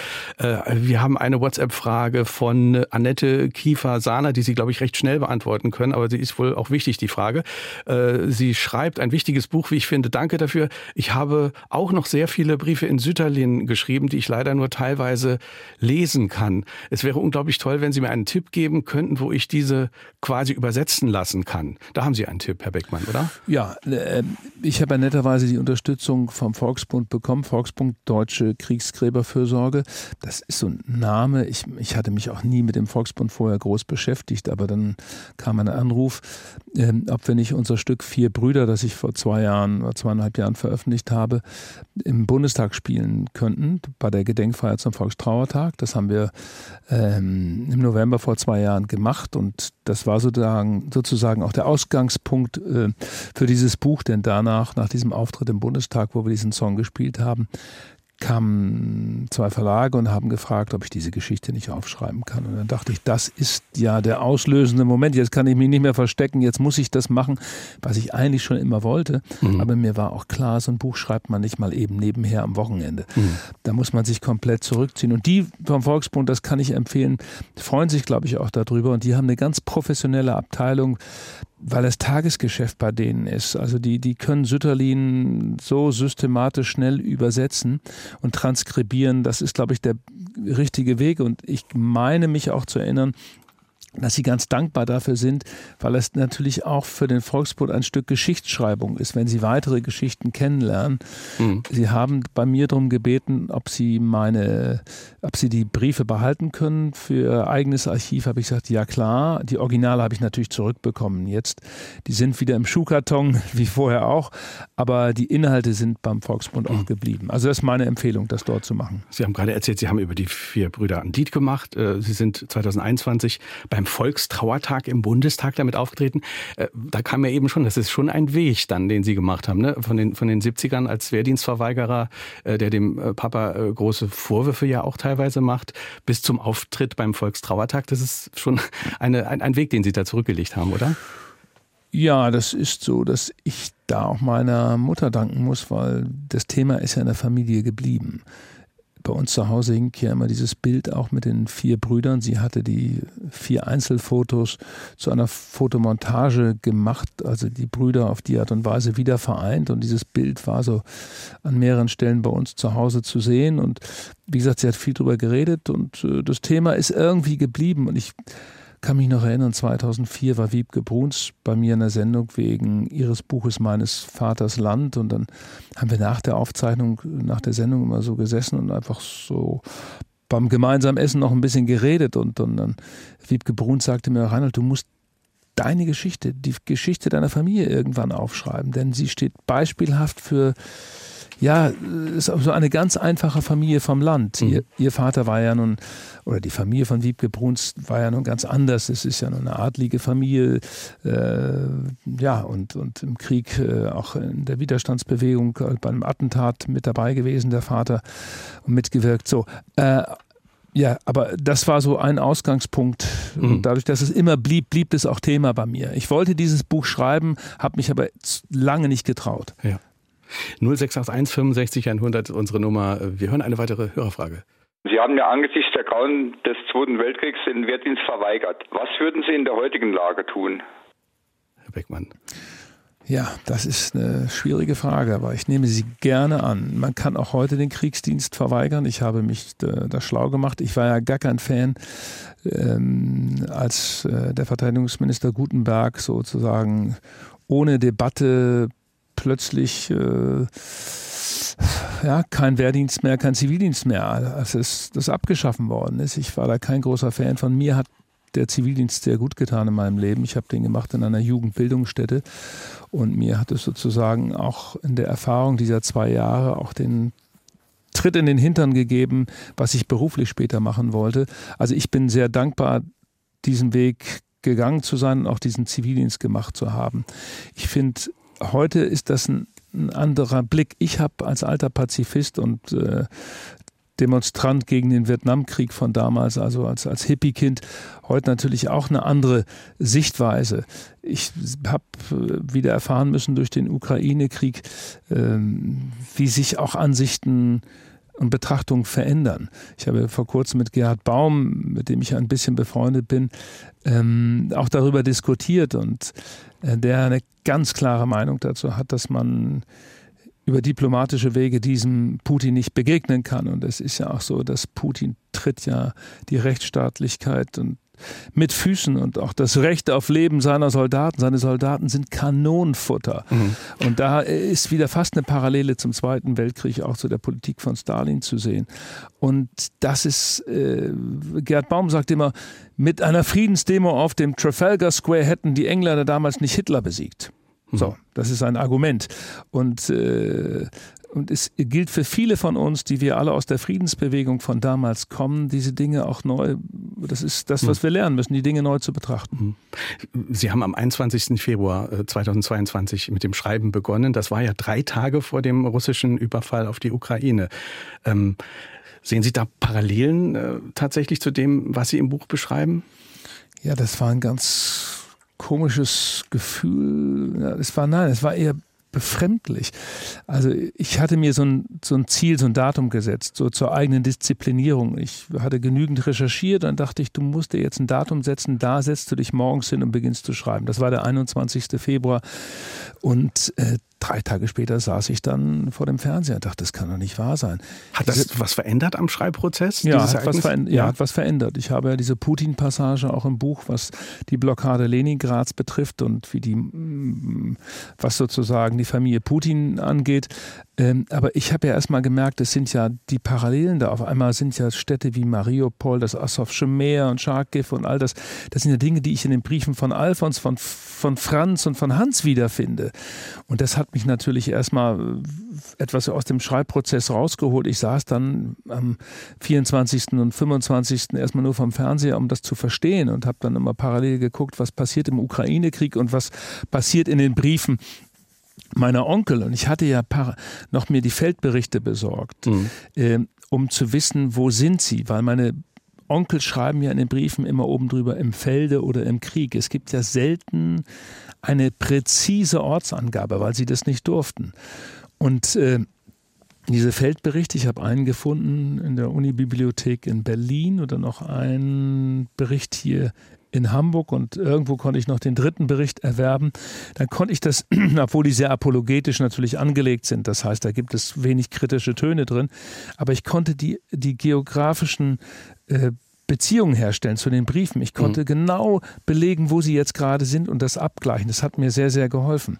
wir haben eine WhatsApp-Frage von Annette Kiefer-Sahner, die Sie, glaube ich, recht schnell beantworten können, aber sie ist wohl auch wichtig, die Frage. Äh, sie schreibt ein wichtiges Buch, wie ich finde. Danke dafür. Ich habe auch noch sehr viele Briefe in Sütterlin geschrieben, die ich leider nur teilweise lesen kann. Es wäre unglaublich toll, wenn Sie mir einen einen Tipp geben könnten, wo ich diese quasi übersetzen lassen kann. Da haben Sie einen Tipp, Herr Beckmann, oder? Ja, äh, ich habe ja netterweise die Unterstützung vom Volksbund bekommen, Volksbund Deutsche Kriegsgräberfürsorge. Das ist so ein Name. Ich, ich hatte mich auch nie mit dem Volksbund vorher groß beschäftigt, aber dann kam ein Anruf, äh, ob wir nicht unser Stück Vier Brüder, das ich vor zwei Jahren oder zweieinhalb Jahren veröffentlicht habe, im Bundestag spielen könnten, bei der Gedenkfeier zum Volkstrauertag. Das haben wir ähm, im November November vor zwei Jahren gemacht und das war sozusagen, sozusagen auch der Ausgangspunkt äh, für dieses Buch, denn danach, nach diesem Auftritt im Bundestag, wo wir diesen Song gespielt haben, kamen zwei Verlage und haben gefragt, ob ich diese Geschichte nicht aufschreiben kann. Und dann dachte ich, das ist ja der auslösende Moment. Jetzt kann ich mich nicht mehr verstecken, jetzt muss ich das machen, was ich eigentlich schon immer wollte. Mhm. Aber mir war auch klar, so ein Buch schreibt man nicht mal eben nebenher am Wochenende. Mhm. Da muss man sich komplett zurückziehen. Und die vom Volksbund, das kann ich empfehlen, freuen sich, glaube ich, auch darüber. Und die haben eine ganz professionelle Abteilung, weil es Tagesgeschäft bei denen ist. Also die, die können Sütterlin so systematisch schnell übersetzen und transkribieren. Das ist, glaube ich, der richtige Weg. Und ich meine mich auch zu erinnern, dass sie ganz dankbar dafür sind, weil es natürlich auch für den Volksbund ein Stück Geschichtsschreibung ist, wenn sie weitere Geschichten kennenlernen. Mhm. Sie haben bei mir darum gebeten, ob sie meine, ob sie die Briefe behalten können für ihr eigenes Archiv. Habe ich gesagt, ja klar. Die Originale habe ich natürlich zurückbekommen jetzt. Die sind wieder im Schuhkarton, wie vorher auch, aber die Inhalte sind beim Volksbund mhm. auch geblieben. Also das ist meine Empfehlung, das dort zu machen. Sie haben gerade erzählt, Sie haben über die vier Brüder Lied gemacht. Äh, sie sind 2021 beim beim Volkstrauertag im Bundestag damit aufgetreten. Äh, da kam ja eben schon, das ist schon ein Weg dann, den Sie gemacht haben, ne? von, den, von den 70ern als Wehrdienstverweigerer, äh, der dem äh, Papa große Vorwürfe ja auch teilweise macht, bis zum Auftritt beim Volkstrauertag. Das ist schon eine, ein, ein Weg, den Sie da zurückgelegt haben, oder? Ja, das ist so, dass ich da auch meiner Mutter danken muss, weil das Thema ist ja in der Familie geblieben bei uns zu Hause hing ja immer dieses Bild auch mit den vier Brüdern. Sie hatte die vier Einzelfotos zu einer Fotomontage gemacht, also die Brüder auf die Art und Weise wieder vereint. Und dieses Bild war so an mehreren Stellen bei uns zu Hause zu sehen. Und wie gesagt, sie hat viel darüber geredet und äh, das Thema ist irgendwie geblieben. Und ich kann mich noch erinnern, 2004 war Wiebke Bruns bei mir in der Sendung wegen ihres Buches Meines Vaters Land. Und dann haben wir nach der Aufzeichnung, nach der Sendung immer so gesessen und einfach so beim gemeinsamen Essen noch ein bisschen geredet. Und, und dann Wiebke Bruns sagte mir, Reinhold, du musst deine Geschichte, die Geschichte deiner Familie irgendwann aufschreiben, denn sie steht beispielhaft für ja, ist so eine ganz einfache Familie vom Land. Mhm. Ihr, ihr, Vater war ja nun, oder die Familie von Wiebke Bruns war ja nun ganz anders. Es ist ja nun eine adlige Familie, äh, ja, und, und im Krieg äh, auch in der Widerstandsbewegung äh, bei einem Attentat mit dabei gewesen, der Vater, und mitgewirkt. So, äh, ja, aber das war so ein Ausgangspunkt. Mhm. Dadurch, dass es immer blieb, blieb es auch Thema bei mir. Ich wollte dieses Buch schreiben, habe mich aber lange nicht getraut. Ja. 0681 65 100 unsere Nummer. Wir hören eine weitere Hörerfrage. Sie haben ja angesichts der Grauen des Zweiten Weltkriegs den Wehrdienst verweigert. Was würden Sie in der heutigen Lage tun? Herr Beckmann. Ja, das ist eine schwierige Frage, aber ich nehme sie gerne an. Man kann auch heute den Kriegsdienst verweigern. Ich habe mich äh, da schlau gemacht. Ich war ja gar kein Fan, ähm, als äh, der Verteidigungsminister Gutenberg sozusagen ohne Debatte plötzlich äh, ja, kein Wehrdienst mehr, kein Zivildienst mehr, als es das abgeschaffen worden ist. Ich war da kein großer Fan von. Mir hat der Zivildienst sehr gut getan in meinem Leben. Ich habe den gemacht in einer Jugendbildungsstätte und mir hat es sozusagen auch in der Erfahrung dieser zwei Jahre auch den Tritt in den Hintern gegeben, was ich beruflich später machen wollte. Also ich bin sehr dankbar, diesen Weg gegangen zu sein und auch diesen Zivildienst gemacht zu haben. Ich finde heute ist das ein, ein anderer Blick. Ich habe als alter Pazifist und äh, Demonstrant gegen den Vietnamkrieg von damals, also als, als Hippie-Kind, heute natürlich auch eine andere Sichtweise. Ich habe äh, wieder erfahren müssen durch den Ukraine-Krieg, ähm, wie sich auch Ansichten und Betrachtungen verändern. Ich habe vor kurzem mit Gerhard Baum, mit dem ich ein bisschen befreundet bin, ähm, auch darüber diskutiert und der eine ganz klare Meinung dazu hat, dass man über diplomatische Wege diesem Putin nicht begegnen kann. Und es ist ja auch so, dass Putin tritt ja die Rechtsstaatlichkeit und mit Füßen und auch das Recht auf Leben seiner Soldaten. Seine Soldaten sind Kanonenfutter. Mhm. Und da ist wieder fast eine Parallele zum Zweiten Weltkrieg, auch zu der Politik von Stalin zu sehen. Und das ist, äh, Gerd Baum sagt immer, mit einer Friedensdemo auf dem Trafalgar Square hätten die Engländer damals nicht Hitler besiegt. So, mhm. das ist ein Argument. Und äh, und es gilt für viele von uns, die wir alle aus der Friedensbewegung von damals kommen, diese Dinge auch neu, das ist das, was hm. wir lernen müssen, die Dinge neu zu betrachten. Hm. Sie haben am 21. Februar 2022 äh, mit dem Schreiben begonnen. Das war ja drei Tage vor dem russischen Überfall auf die Ukraine. Ähm, sehen Sie da Parallelen äh, tatsächlich zu dem, was Sie im Buch beschreiben? Ja, das war ein ganz komisches Gefühl. Ja, es war nein, es war eher befremdlich. Also ich hatte mir so ein, so ein Ziel, so ein Datum gesetzt, so zur eigenen Disziplinierung. Ich hatte genügend recherchiert, dann dachte ich, du musst dir jetzt ein Datum setzen, da setzt du dich morgens hin und beginnst zu schreiben. Das war der 21. Februar und äh, drei Tage später saß ich dann vor dem Fernseher und dachte, das kann doch nicht wahr sein. Hat das diese, was verändert am Schreibprozess? Ja, hat was, ja, ja, hat was verändert. Ich habe ja diese Putin-Passage auch im Buch, was die Blockade Leningrads betrifft und wie die, mm, was sozusagen die Familie Putin angeht. Ähm, aber ich habe ja erstmal gemerkt, es sind ja die Parallelen da. Auf einmal sind ja Städte wie Mariupol, das Asowsche Meer und Charkiw und all das. Das sind ja Dinge, die ich in den Briefen von Alfons, von, von Franz und von Hans wiederfinde. Und das hat mich natürlich erstmal äh, etwas aus dem Schreibprozess rausgeholt. Ich saß dann am 24. und 25. erstmal nur vom Fernseher, um das zu verstehen und habe dann immer parallel geguckt, was passiert im Ukraine-Krieg und was passiert in den Briefen meiner Onkel. Und ich hatte ja noch mir die Feldberichte besorgt, mhm. äh, um zu wissen, wo sind sie, weil meine Onkel schreiben ja in den Briefen immer oben drüber im Felde oder im Krieg. Es gibt ja selten eine präzise Ortsangabe, weil sie das nicht durften. Und äh, diese Feldberichte, ich habe einen gefunden in der Unibibliothek in Berlin oder noch einen Bericht hier in Hamburg und irgendwo konnte ich noch den dritten Bericht erwerben. Dann konnte ich das, obwohl die sehr apologetisch natürlich angelegt sind, das heißt, da gibt es wenig kritische Töne drin, aber ich konnte die, die geografischen äh, Beziehungen herstellen zu den Briefen. Ich konnte mhm. genau belegen, wo sie jetzt gerade sind und das abgleichen. Das hat mir sehr, sehr geholfen.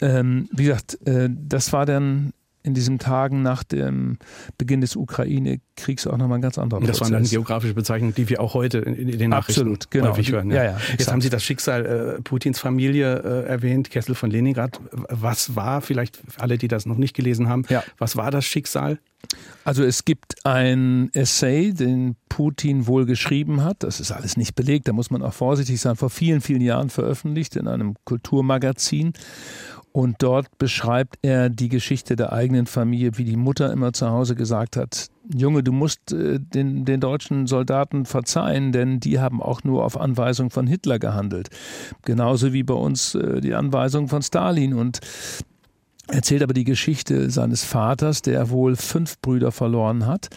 Ähm, wie gesagt, äh, das war dann in diesen Tagen nach dem Beginn des Ukraine-Kriegs auch nochmal ein ganz anderer Das waren dann geografische Bezeichnungen, die wir auch heute in, in den Nachrichten Absolut, genau. häufig hören. Ja. Ja, ja, Jetzt haben Sie das Schicksal äh, Putins Familie äh, erwähnt, Kessel von Leningrad. Was war, vielleicht alle, die das noch nicht gelesen haben, was war das Schicksal? Also es gibt ein Essay, den Putin wohl geschrieben hat. Das ist alles nicht belegt, da muss man auch vorsichtig sein. Vor vielen, vielen Jahren veröffentlicht in einem Kulturmagazin. Und dort beschreibt er die Geschichte der eigenen Familie, wie die Mutter immer zu Hause gesagt hat, Junge, du musst äh, den, den deutschen Soldaten verzeihen, denn die haben auch nur auf Anweisung von Hitler gehandelt. Genauso wie bei uns äh, die Anweisung von Stalin. Und erzählt aber die Geschichte seines Vaters, der wohl fünf Brüder verloren hat.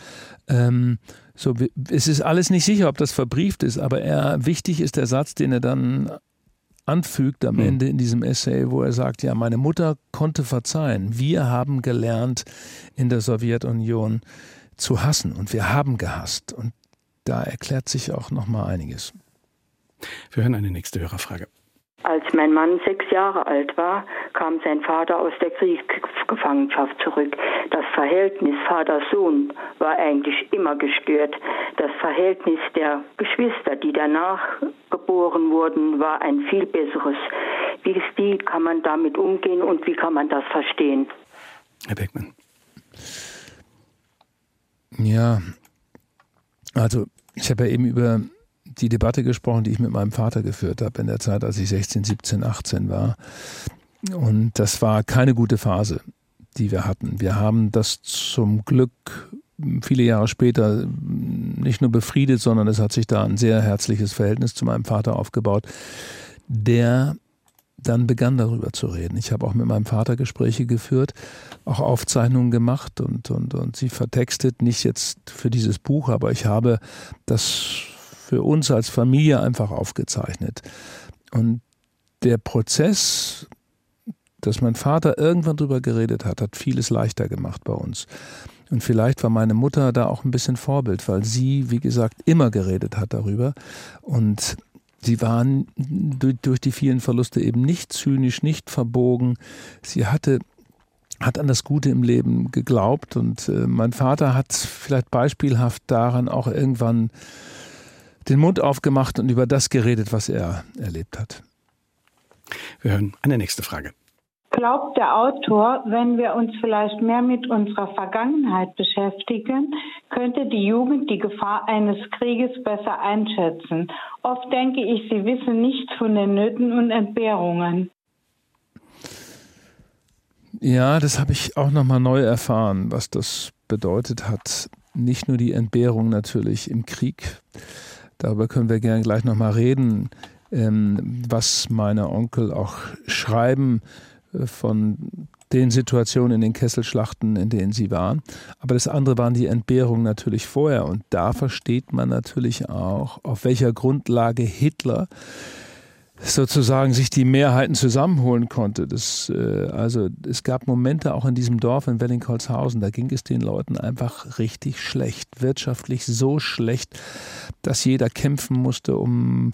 Ähm, so, es ist alles nicht sicher, ob das verbrieft ist, aber er, wichtig ist der Satz, den er dann anfügt am hm. Ende in diesem Essay, wo er sagt, ja, meine Mutter konnte verzeihen. Wir haben gelernt in der Sowjetunion zu hassen und wir haben gehasst. Und da erklärt sich auch noch mal einiges. Wir hören eine nächste Hörerfrage. Als mein Mann sechs Jahre alt war, kam sein Vater aus der Kriegsgefangenschaft zurück. Das Verhältnis Vater-Sohn war eigentlich immer gestört. Das Verhältnis der Geschwister, die danach geboren wurden, war ein viel besseres. Wie, wie kann man damit umgehen und wie kann man das verstehen? Herr Beckmann. Ja, also ich habe ja eben über die Debatte gesprochen, die ich mit meinem Vater geführt habe in der Zeit, als ich 16, 17, 18 war. Und das war keine gute Phase, die wir hatten. Wir haben das zum Glück viele Jahre später nicht nur befriedet, sondern es hat sich da ein sehr herzliches Verhältnis zu meinem Vater aufgebaut, der dann begann darüber zu reden. Ich habe auch mit meinem Vater Gespräche geführt, auch Aufzeichnungen gemacht und, und, und sie vertextet, nicht jetzt für dieses Buch, aber ich habe das für uns als Familie einfach aufgezeichnet. Und der Prozess, dass mein Vater irgendwann drüber geredet hat, hat vieles leichter gemacht bei uns. Und vielleicht war meine Mutter da auch ein bisschen Vorbild, weil sie, wie gesagt, immer geredet hat darüber. Und sie waren durch die vielen Verluste eben nicht zynisch, nicht verbogen. Sie hatte hat an das Gute im Leben geglaubt und äh, mein Vater hat vielleicht beispielhaft daran auch irgendwann den Mund aufgemacht und über das geredet, was er erlebt hat. Wir hören eine nächste Frage. Glaubt der Autor, wenn wir uns vielleicht mehr mit unserer Vergangenheit beschäftigen, könnte die Jugend die Gefahr eines Krieges besser einschätzen? Oft denke ich, sie wissen nichts von den Nöten und Entbehrungen. Ja, das habe ich auch nochmal neu erfahren, was das bedeutet hat. Nicht nur die Entbehrung natürlich im Krieg, darüber können wir gerne gleich nochmal reden, ähm, was meine Onkel auch schreiben äh, von den Situationen in den Kesselschlachten, in denen sie waren. Aber das andere waren die Entbehrungen natürlich vorher. Und da versteht man natürlich auch, auf welcher Grundlage Hitler sozusagen sich die Mehrheiten zusammenholen konnte. Das, äh, also es gab Momente auch in diesem Dorf in Wellingholzhausen, da ging es den Leuten einfach richtig schlecht, wirtschaftlich so schlecht, dass jeder kämpfen musste, um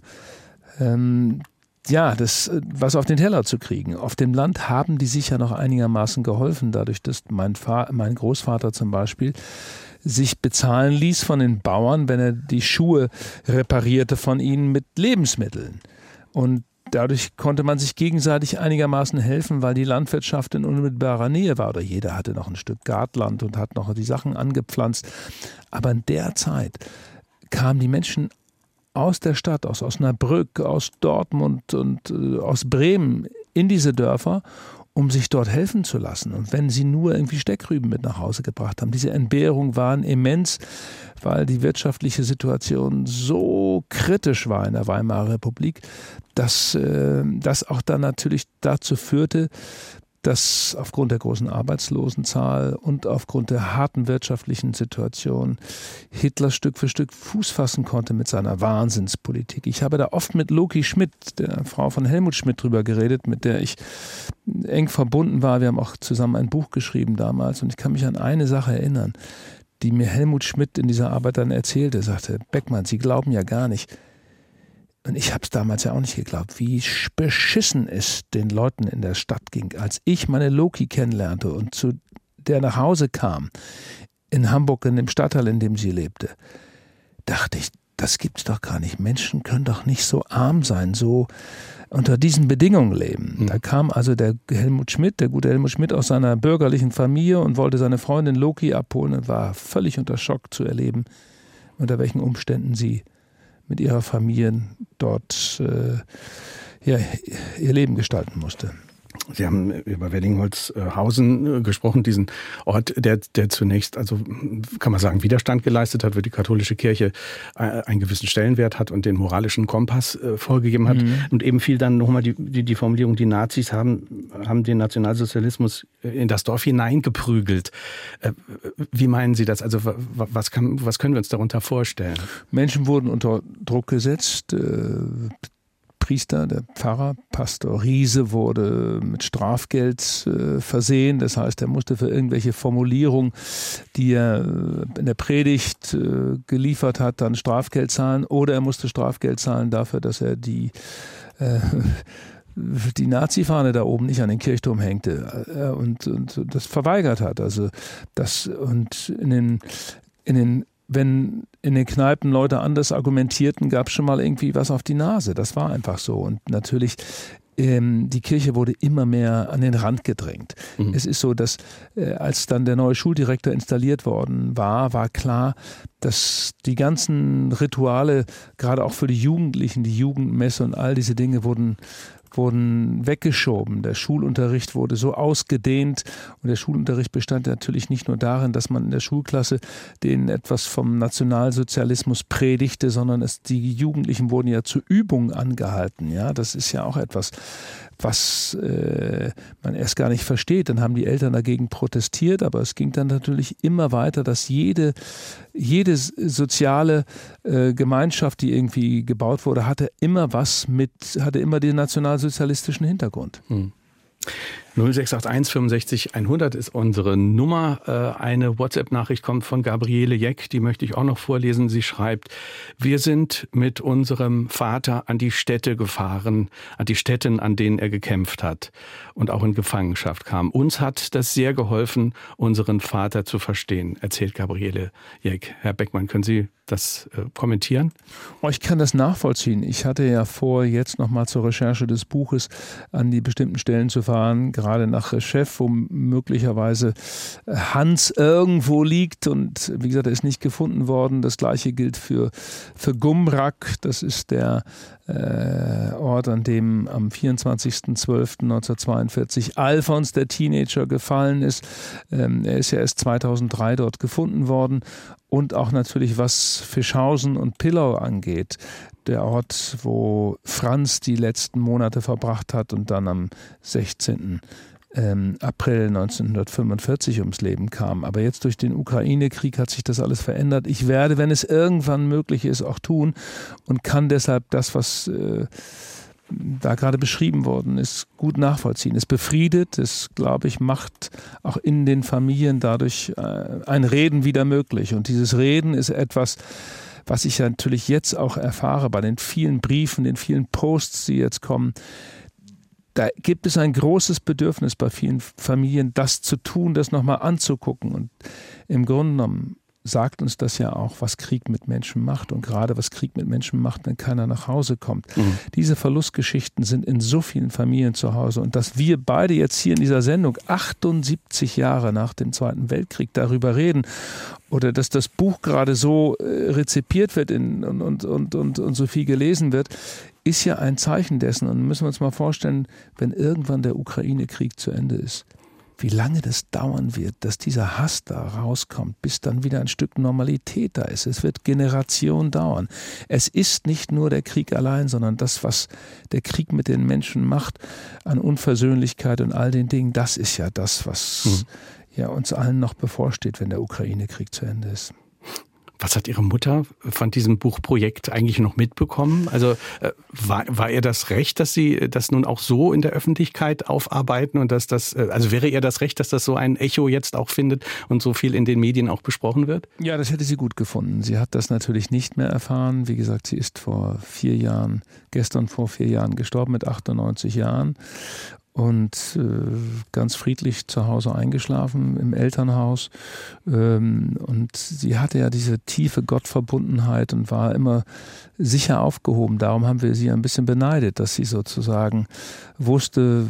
ähm, ja, das, was auf den Teller zu kriegen. Auf dem Land haben die sich ja noch einigermaßen geholfen, dadurch, dass mein, Fa mein Großvater zum Beispiel sich bezahlen ließ von den Bauern, wenn er die Schuhe reparierte von ihnen mit Lebensmitteln. Und dadurch konnte man sich gegenseitig einigermaßen helfen, weil die Landwirtschaft in unmittelbarer Nähe war. Oder jeder hatte noch ein Stück Gartland und hat noch die Sachen angepflanzt. Aber in der Zeit kamen die Menschen aus der Stadt, aus Osnabrück, aus Dortmund und äh, aus Bremen in diese Dörfer um sich dort helfen zu lassen. Und wenn sie nur irgendwie Steckrüben mit nach Hause gebracht haben, diese Entbehrungen waren immens, weil die wirtschaftliche Situation so kritisch war in der Weimarer Republik, dass äh, das auch dann natürlich dazu führte, dass aufgrund der großen Arbeitslosenzahl und aufgrund der harten wirtschaftlichen Situation Hitler Stück für Stück Fuß fassen konnte mit seiner Wahnsinnspolitik. Ich habe da oft mit Loki Schmidt, der Frau von Helmut Schmidt, drüber geredet, mit der ich eng verbunden war. Wir haben auch zusammen ein Buch geschrieben damals und ich kann mich an eine Sache erinnern, die mir Helmut Schmidt in dieser Arbeit dann erzählte. Er sagte, Beckmann, Sie glauben ja gar nicht, und ich habe es damals ja auch nicht geglaubt, wie beschissen es den Leuten in der Stadt ging. Als ich meine Loki kennenlernte und zu der nach Hause kam, in Hamburg, in dem Stadtteil, in dem sie lebte, dachte ich, das gibt's doch gar nicht. Menschen können doch nicht so arm sein, so unter diesen Bedingungen leben. Mhm. Da kam also der Helmut Schmidt, der gute Helmut Schmidt aus seiner bürgerlichen Familie und wollte seine Freundin Loki abholen und war völlig unter Schock zu erleben, unter welchen Umständen sie mit ihrer Familie dort äh, ja, ihr Leben gestalten musste. Sie haben über Weddingholzhausen äh, gesprochen, diesen Ort, der, der zunächst, also kann man sagen, Widerstand geleistet hat, wo die katholische Kirche äh, einen gewissen Stellenwert hat und den moralischen Kompass äh, vorgegeben hat. Mhm. Und eben fiel dann nochmal die, die, die Formulierung, die Nazis haben, haben den Nationalsozialismus in das Dorf hineingeprügelt. Wie meinen Sie das? Also was, kann, was können wir uns darunter vorstellen? Menschen wurden unter Druck gesetzt, Priester, der Pfarrer, Pastor Riese, wurde mit Strafgeld äh, versehen. Das heißt, er musste für irgendwelche Formulierungen, die er äh, in der Predigt äh, geliefert hat, dann Strafgeld zahlen. Oder er musste Strafgeld zahlen dafür, dass er die äh, die Nazi-Fahne da oben nicht an den Kirchturm hängte äh, und, und das verweigert hat. Also das und in den in den wenn in den Kneipen Leute anders argumentierten, gab es schon mal irgendwie was auf die Nase. Das war einfach so. Und natürlich ähm, die Kirche wurde immer mehr an den Rand gedrängt. Mhm. Es ist so, dass äh, als dann der neue Schuldirektor installiert worden war, war klar, dass die ganzen Rituale, gerade auch für die Jugendlichen, die Jugendmesse und all diese Dinge wurden wurden weggeschoben. Der Schulunterricht wurde so ausgedehnt und der Schulunterricht bestand natürlich nicht nur darin, dass man in der Schulklasse denen etwas vom Nationalsozialismus predigte, sondern es, die Jugendlichen wurden ja zu Übungen angehalten. Ja, das ist ja auch etwas, was äh, man erst gar nicht versteht. Dann haben die Eltern dagegen protestiert, aber es ging dann natürlich immer weiter, dass jede, jede soziale äh, Gemeinschaft, die irgendwie gebaut wurde, hatte immer was mit, hatte immer den nationalsozialistischen Hintergrund. Hm. 0681 65 100 ist unsere Nummer. Äh, eine WhatsApp-Nachricht kommt von Gabriele Jeck, die möchte ich auch noch vorlesen. Sie schreibt, wir sind mit unserem Vater an die Städte gefahren, an die Städten, an denen er gekämpft hat und auch in Gefangenschaft kam. Uns hat das sehr geholfen, unseren Vater zu verstehen, erzählt Gabriele Jeck. Herr Beckmann, können Sie das äh, kommentieren? Oh, ich kann das nachvollziehen. Ich hatte ja vor, jetzt nochmal zur Recherche des Buches an die bestimmten Stellen zu fahren, gerade nach Chef, wo möglicherweise Hans irgendwo liegt und wie gesagt, er ist nicht gefunden worden. Das gleiche gilt für, für Gumrak, das ist der äh, Ort, an dem am 24.12.1942 Alfons, der Teenager, gefallen ist. Ähm, er ist ja erst 2003 dort gefunden worden und auch natürlich was Fischhausen und Pillau angeht, der Ort, wo Franz die letzten Monate verbracht hat und dann am 16. Ähm, April 1945 ums Leben kam. Aber jetzt durch den Ukraine-Krieg hat sich das alles verändert. Ich werde, wenn es irgendwann möglich ist, auch tun und kann deshalb das, was äh, da gerade beschrieben worden ist, gut nachvollziehen. Es befriedet, es, glaube ich, macht auch in den Familien dadurch äh, ein Reden wieder möglich. Und dieses Reden ist etwas, was ich natürlich jetzt auch erfahre bei den vielen Briefen, den vielen Posts, die jetzt kommen. Da gibt es ein großes Bedürfnis bei vielen Familien, das zu tun, das nochmal anzugucken. Und im Grunde genommen sagt uns das ja auch, was Krieg mit Menschen macht und gerade was Krieg mit Menschen macht, wenn keiner nach Hause kommt. Mhm. Diese Verlustgeschichten sind in so vielen Familien zu Hause und dass wir beide jetzt hier in dieser Sendung 78 Jahre nach dem Zweiten Weltkrieg darüber reden oder dass das Buch gerade so äh, rezipiert wird in, und, und, und, und, und so viel gelesen wird, ist ja ein Zeichen dessen und müssen wir uns mal vorstellen, wenn irgendwann der Ukraine-Krieg zu Ende ist wie lange das dauern wird, dass dieser Hass da rauskommt, bis dann wieder ein Stück Normalität da ist. Es wird Generationen dauern. Es ist nicht nur der Krieg allein, sondern das, was der Krieg mit den Menschen macht, an Unversöhnlichkeit und all den Dingen, das ist ja das, was mhm. ja uns allen noch bevorsteht, wenn der Ukraine-Krieg zu Ende ist. Was hat Ihre Mutter von diesem Buchprojekt eigentlich noch mitbekommen? Also äh, war, war ihr das recht, dass Sie das nun auch so in der Öffentlichkeit aufarbeiten und dass das, äh, also wäre ihr das recht, dass das so ein Echo jetzt auch findet und so viel in den Medien auch besprochen wird? Ja, das hätte sie gut gefunden. Sie hat das natürlich nicht mehr erfahren. Wie gesagt, sie ist vor vier Jahren, gestern vor vier Jahren gestorben mit 98 Jahren und äh, ganz friedlich zu Hause eingeschlafen im Elternhaus. Ähm, und sie hatte ja diese tiefe Gottverbundenheit und war immer sicher aufgehoben. Darum haben wir sie ein bisschen beneidet, dass sie sozusagen wusste,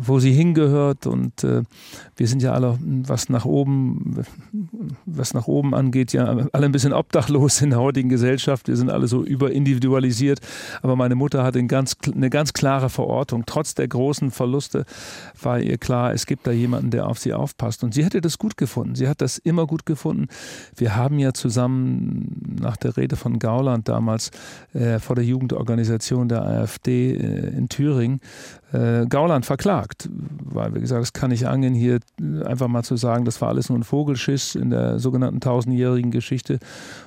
wo sie hingehört. Und äh, wir sind ja alle, was nach oben, was nach oben angeht, ja alle ein bisschen obdachlos in der heutigen Gesellschaft. Wir sind alle so überindividualisiert. Aber meine Mutter hatte eine ganz, eine ganz klare Verortung. Trotz der großen Verluste war ihr klar, es gibt da jemanden, der auf sie aufpasst. Und sie hätte das gut gefunden. Sie hat das immer gut gefunden. Wir haben ja zusammen nach der Rede von Gauland damals äh, vor der Jugendorganisation der AfD äh, in Thüringen äh, Gauland verklagt, weil wir gesagt, es kann nicht angehen, hier einfach mal zu sagen, das war alles nur ein Vogelschiss in der sogenannten tausendjährigen Geschichte.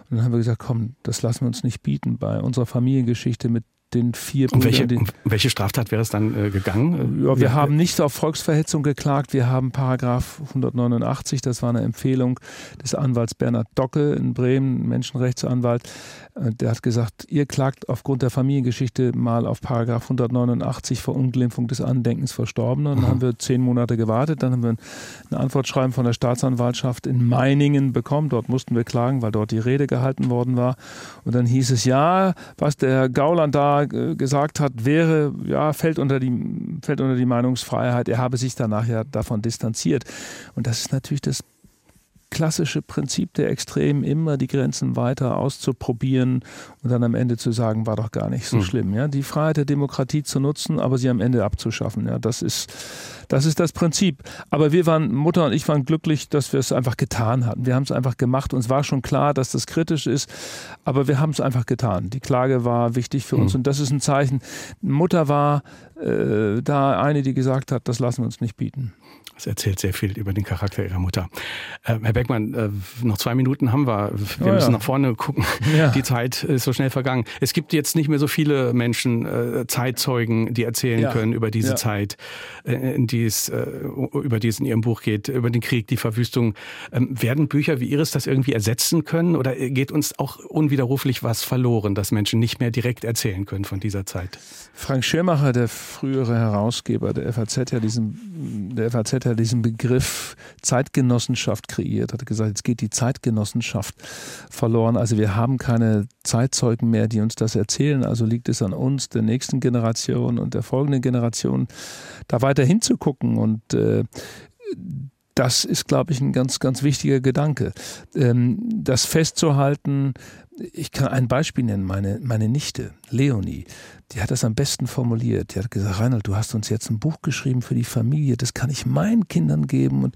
Und dann haben wir gesagt, komm, das lassen wir uns nicht bieten bei unserer Familiengeschichte mit den vier Brüdern. Welche, den, welche Straftat wäre es dann äh, gegangen? Ja, wir ja. haben nicht auf Volksverhetzung geklagt. Wir haben Paragraph 189, das war eine Empfehlung des Anwalts Bernhard Docke in Bremen, Menschenrechtsanwalt. Äh, der hat gesagt, ihr klagt aufgrund der Familiengeschichte mal auf Paragraph 189 Verunglimpfung des Andenkens Verstorbener. Dann mhm. haben wir zehn Monate gewartet. Dann haben wir ein Antwortschreiben von der Staatsanwaltschaft in Meiningen bekommen. Dort mussten wir klagen, weil dort die Rede gehalten worden war. Und dann hieß es, ja, was der Gauland da gesagt hat, wäre, ja, fällt unter die, fällt unter die Meinungsfreiheit. Er habe sich danach ja davon distanziert. Und das ist natürlich das klassische Prinzip der Extremen, immer die Grenzen weiter auszuprobieren und dann am Ende zu sagen, war doch gar nicht so mhm. schlimm. Ja? Die Freiheit der Demokratie zu nutzen, aber sie am Ende abzuschaffen. Ja? Das ist das ist das Prinzip. Aber wir waren, Mutter und ich waren glücklich, dass wir es einfach getan hatten. Wir haben es einfach gemacht. Uns war schon klar, dass das kritisch ist, aber wir haben es einfach getan. Die Klage war wichtig für uns mhm. und das ist ein Zeichen. Mutter war äh, da eine, die gesagt hat, das lassen wir uns nicht bieten. Das erzählt sehr viel über den Charakter ihrer Mutter. Äh, Herr Beckmann, äh, noch zwei Minuten haben wir. Wir oh, müssen ja. nach vorne gucken. Ja. Die Zeit ist so schnell vergangen. Es gibt jetzt nicht mehr so viele Menschen, äh, Zeitzeugen, die erzählen ja. können über diese Zeit, äh, in die es, äh, über die es in Ihrem Buch geht, über den Krieg, die Verwüstung. Ähm, werden Bücher wie Ihres das irgendwie ersetzen können oder geht uns auch unwiderruflich was verloren, dass Menschen nicht mehr direkt erzählen können von dieser Zeit? Frank Schirmacher, der frühere Herausgeber der FAZ, ja diesen, der FAZ hat er diesen Begriff Zeitgenossenschaft kreiert, hat gesagt, jetzt geht die Zeitgenossenschaft verloren. Also wir haben keine Zeitzeugen mehr, die uns das erzählen. Also liegt es an uns, der nächsten Generation und der folgenden Generation, da weiter hinzugucken. Und äh, das ist, glaube ich, ein ganz, ganz wichtiger Gedanke. Ähm, das festzuhalten, ich kann ein Beispiel nennen, meine, meine Nichte, Leonie, die hat das am besten formuliert. Die hat gesagt, Reinhold, du hast uns jetzt ein Buch geschrieben für die Familie, das kann ich meinen Kindern geben und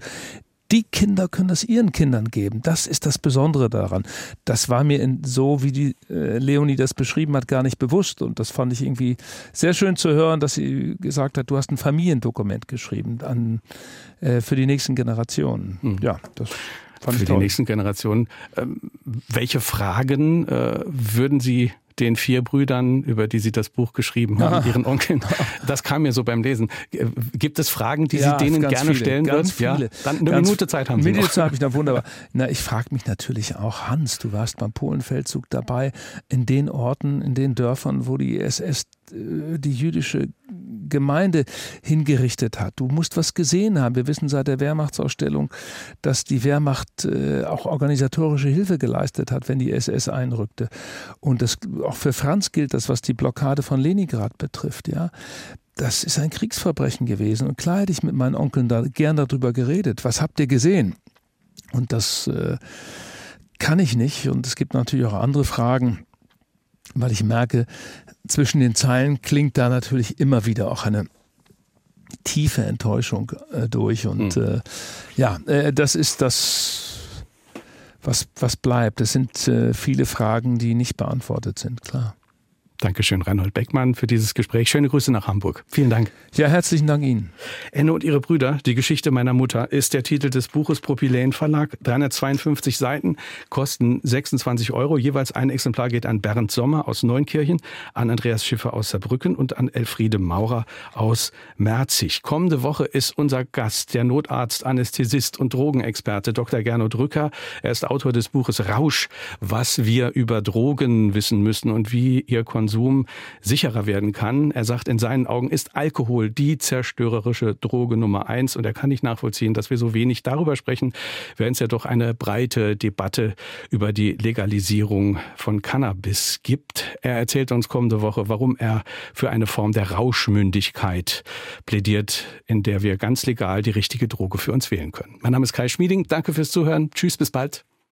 die Kinder können das ihren Kindern geben. Das ist das Besondere daran. Das war mir in, so, wie die äh, Leonie das beschrieben hat, gar nicht bewusst. Und das fand ich irgendwie sehr schön zu hören, dass sie gesagt hat, du hast ein Familiendokument geschrieben an, äh, für die nächsten Generationen. Hm. Ja, das Fand für die nächsten Generationen. Ähm, welche Fragen äh, würden Sie den vier Brüdern, über die Sie das Buch geschrieben haben, ihren Onkeln. Das kam mir so beim Lesen. Äh, gibt es Fragen, die ja, Sie denen gerne viele, stellen würden? Ja, dann eine ganz Minute Zeit haben Sie Minute noch. Zeit habe ich noch wunderbar. Na, ich frage mich natürlich auch, Hans, du warst beim Polenfeldzug dabei, in den Orten, in den Dörfern, wo die SS äh, die jüdische Gemeinde hingerichtet hat. Du musst was gesehen haben. Wir wissen seit der Wehrmachtsausstellung, dass die Wehrmacht äh, auch organisatorische Hilfe geleistet hat, wenn die SS einrückte. Und das, auch für Franz gilt das, was die Blockade von Leningrad betrifft. Ja, das ist ein Kriegsverbrechen gewesen. Und klar hätte ich mit meinen Onkeln da gern darüber geredet. Was habt ihr gesehen? Und das äh, kann ich nicht. Und es gibt natürlich auch andere Fragen, weil ich merke, zwischen den Zeilen klingt da natürlich immer wieder auch eine tiefe Enttäuschung äh, durch. Und mhm. äh, ja, äh, das ist das, was, was bleibt. Es sind äh, viele Fragen, die nicht beantwortet sind, klar. Dankeschön, Reinhold Beckmann, für dieses Gespräch. Schöne Grüße nach Hamburg. Vielen Dank. Ja, herzlichen Dank Ihnen. Enne und ihre Brüder, die Geschichte meiner Mutter, ist der Titel des Buches Propyläen Verlag. 352 Seiten, kosten 26 Euro. Jeweils ein Exemplar geht an Bernd Sommer aus Neunkirchen, an Andreas Schiffer aus Saarbrücken und an Elfriede Maurer aus Merzig. Kommende Woche ist unser Gast, der Notarzt, Anästhesist und Drogenexperte Dr. Gernot Rücker. Er ist Autor des Buches Rausch, was wir über Drogen wissen müssen und wie ihr Konsum Konsum sicherer werden kann. Er sagt, in seinen Augen ist Alkohol die zerstörerische Droge Nummer eins und er kann nicht nachvollziehen, dass wir so wenig darüber sprechen, während es ja doch eine breite Debatte über die Legalisierung von Cannabis gibt. Er erzählt uns kommende Woche, warum er für eine Form der Rauschmündigkeit plädiert, in der wir ganz legal die richtige Droge für uns wählen können. Mein Name ist Kai Schmieding. Danke fürs Zuhören. Tschüss, bis bald.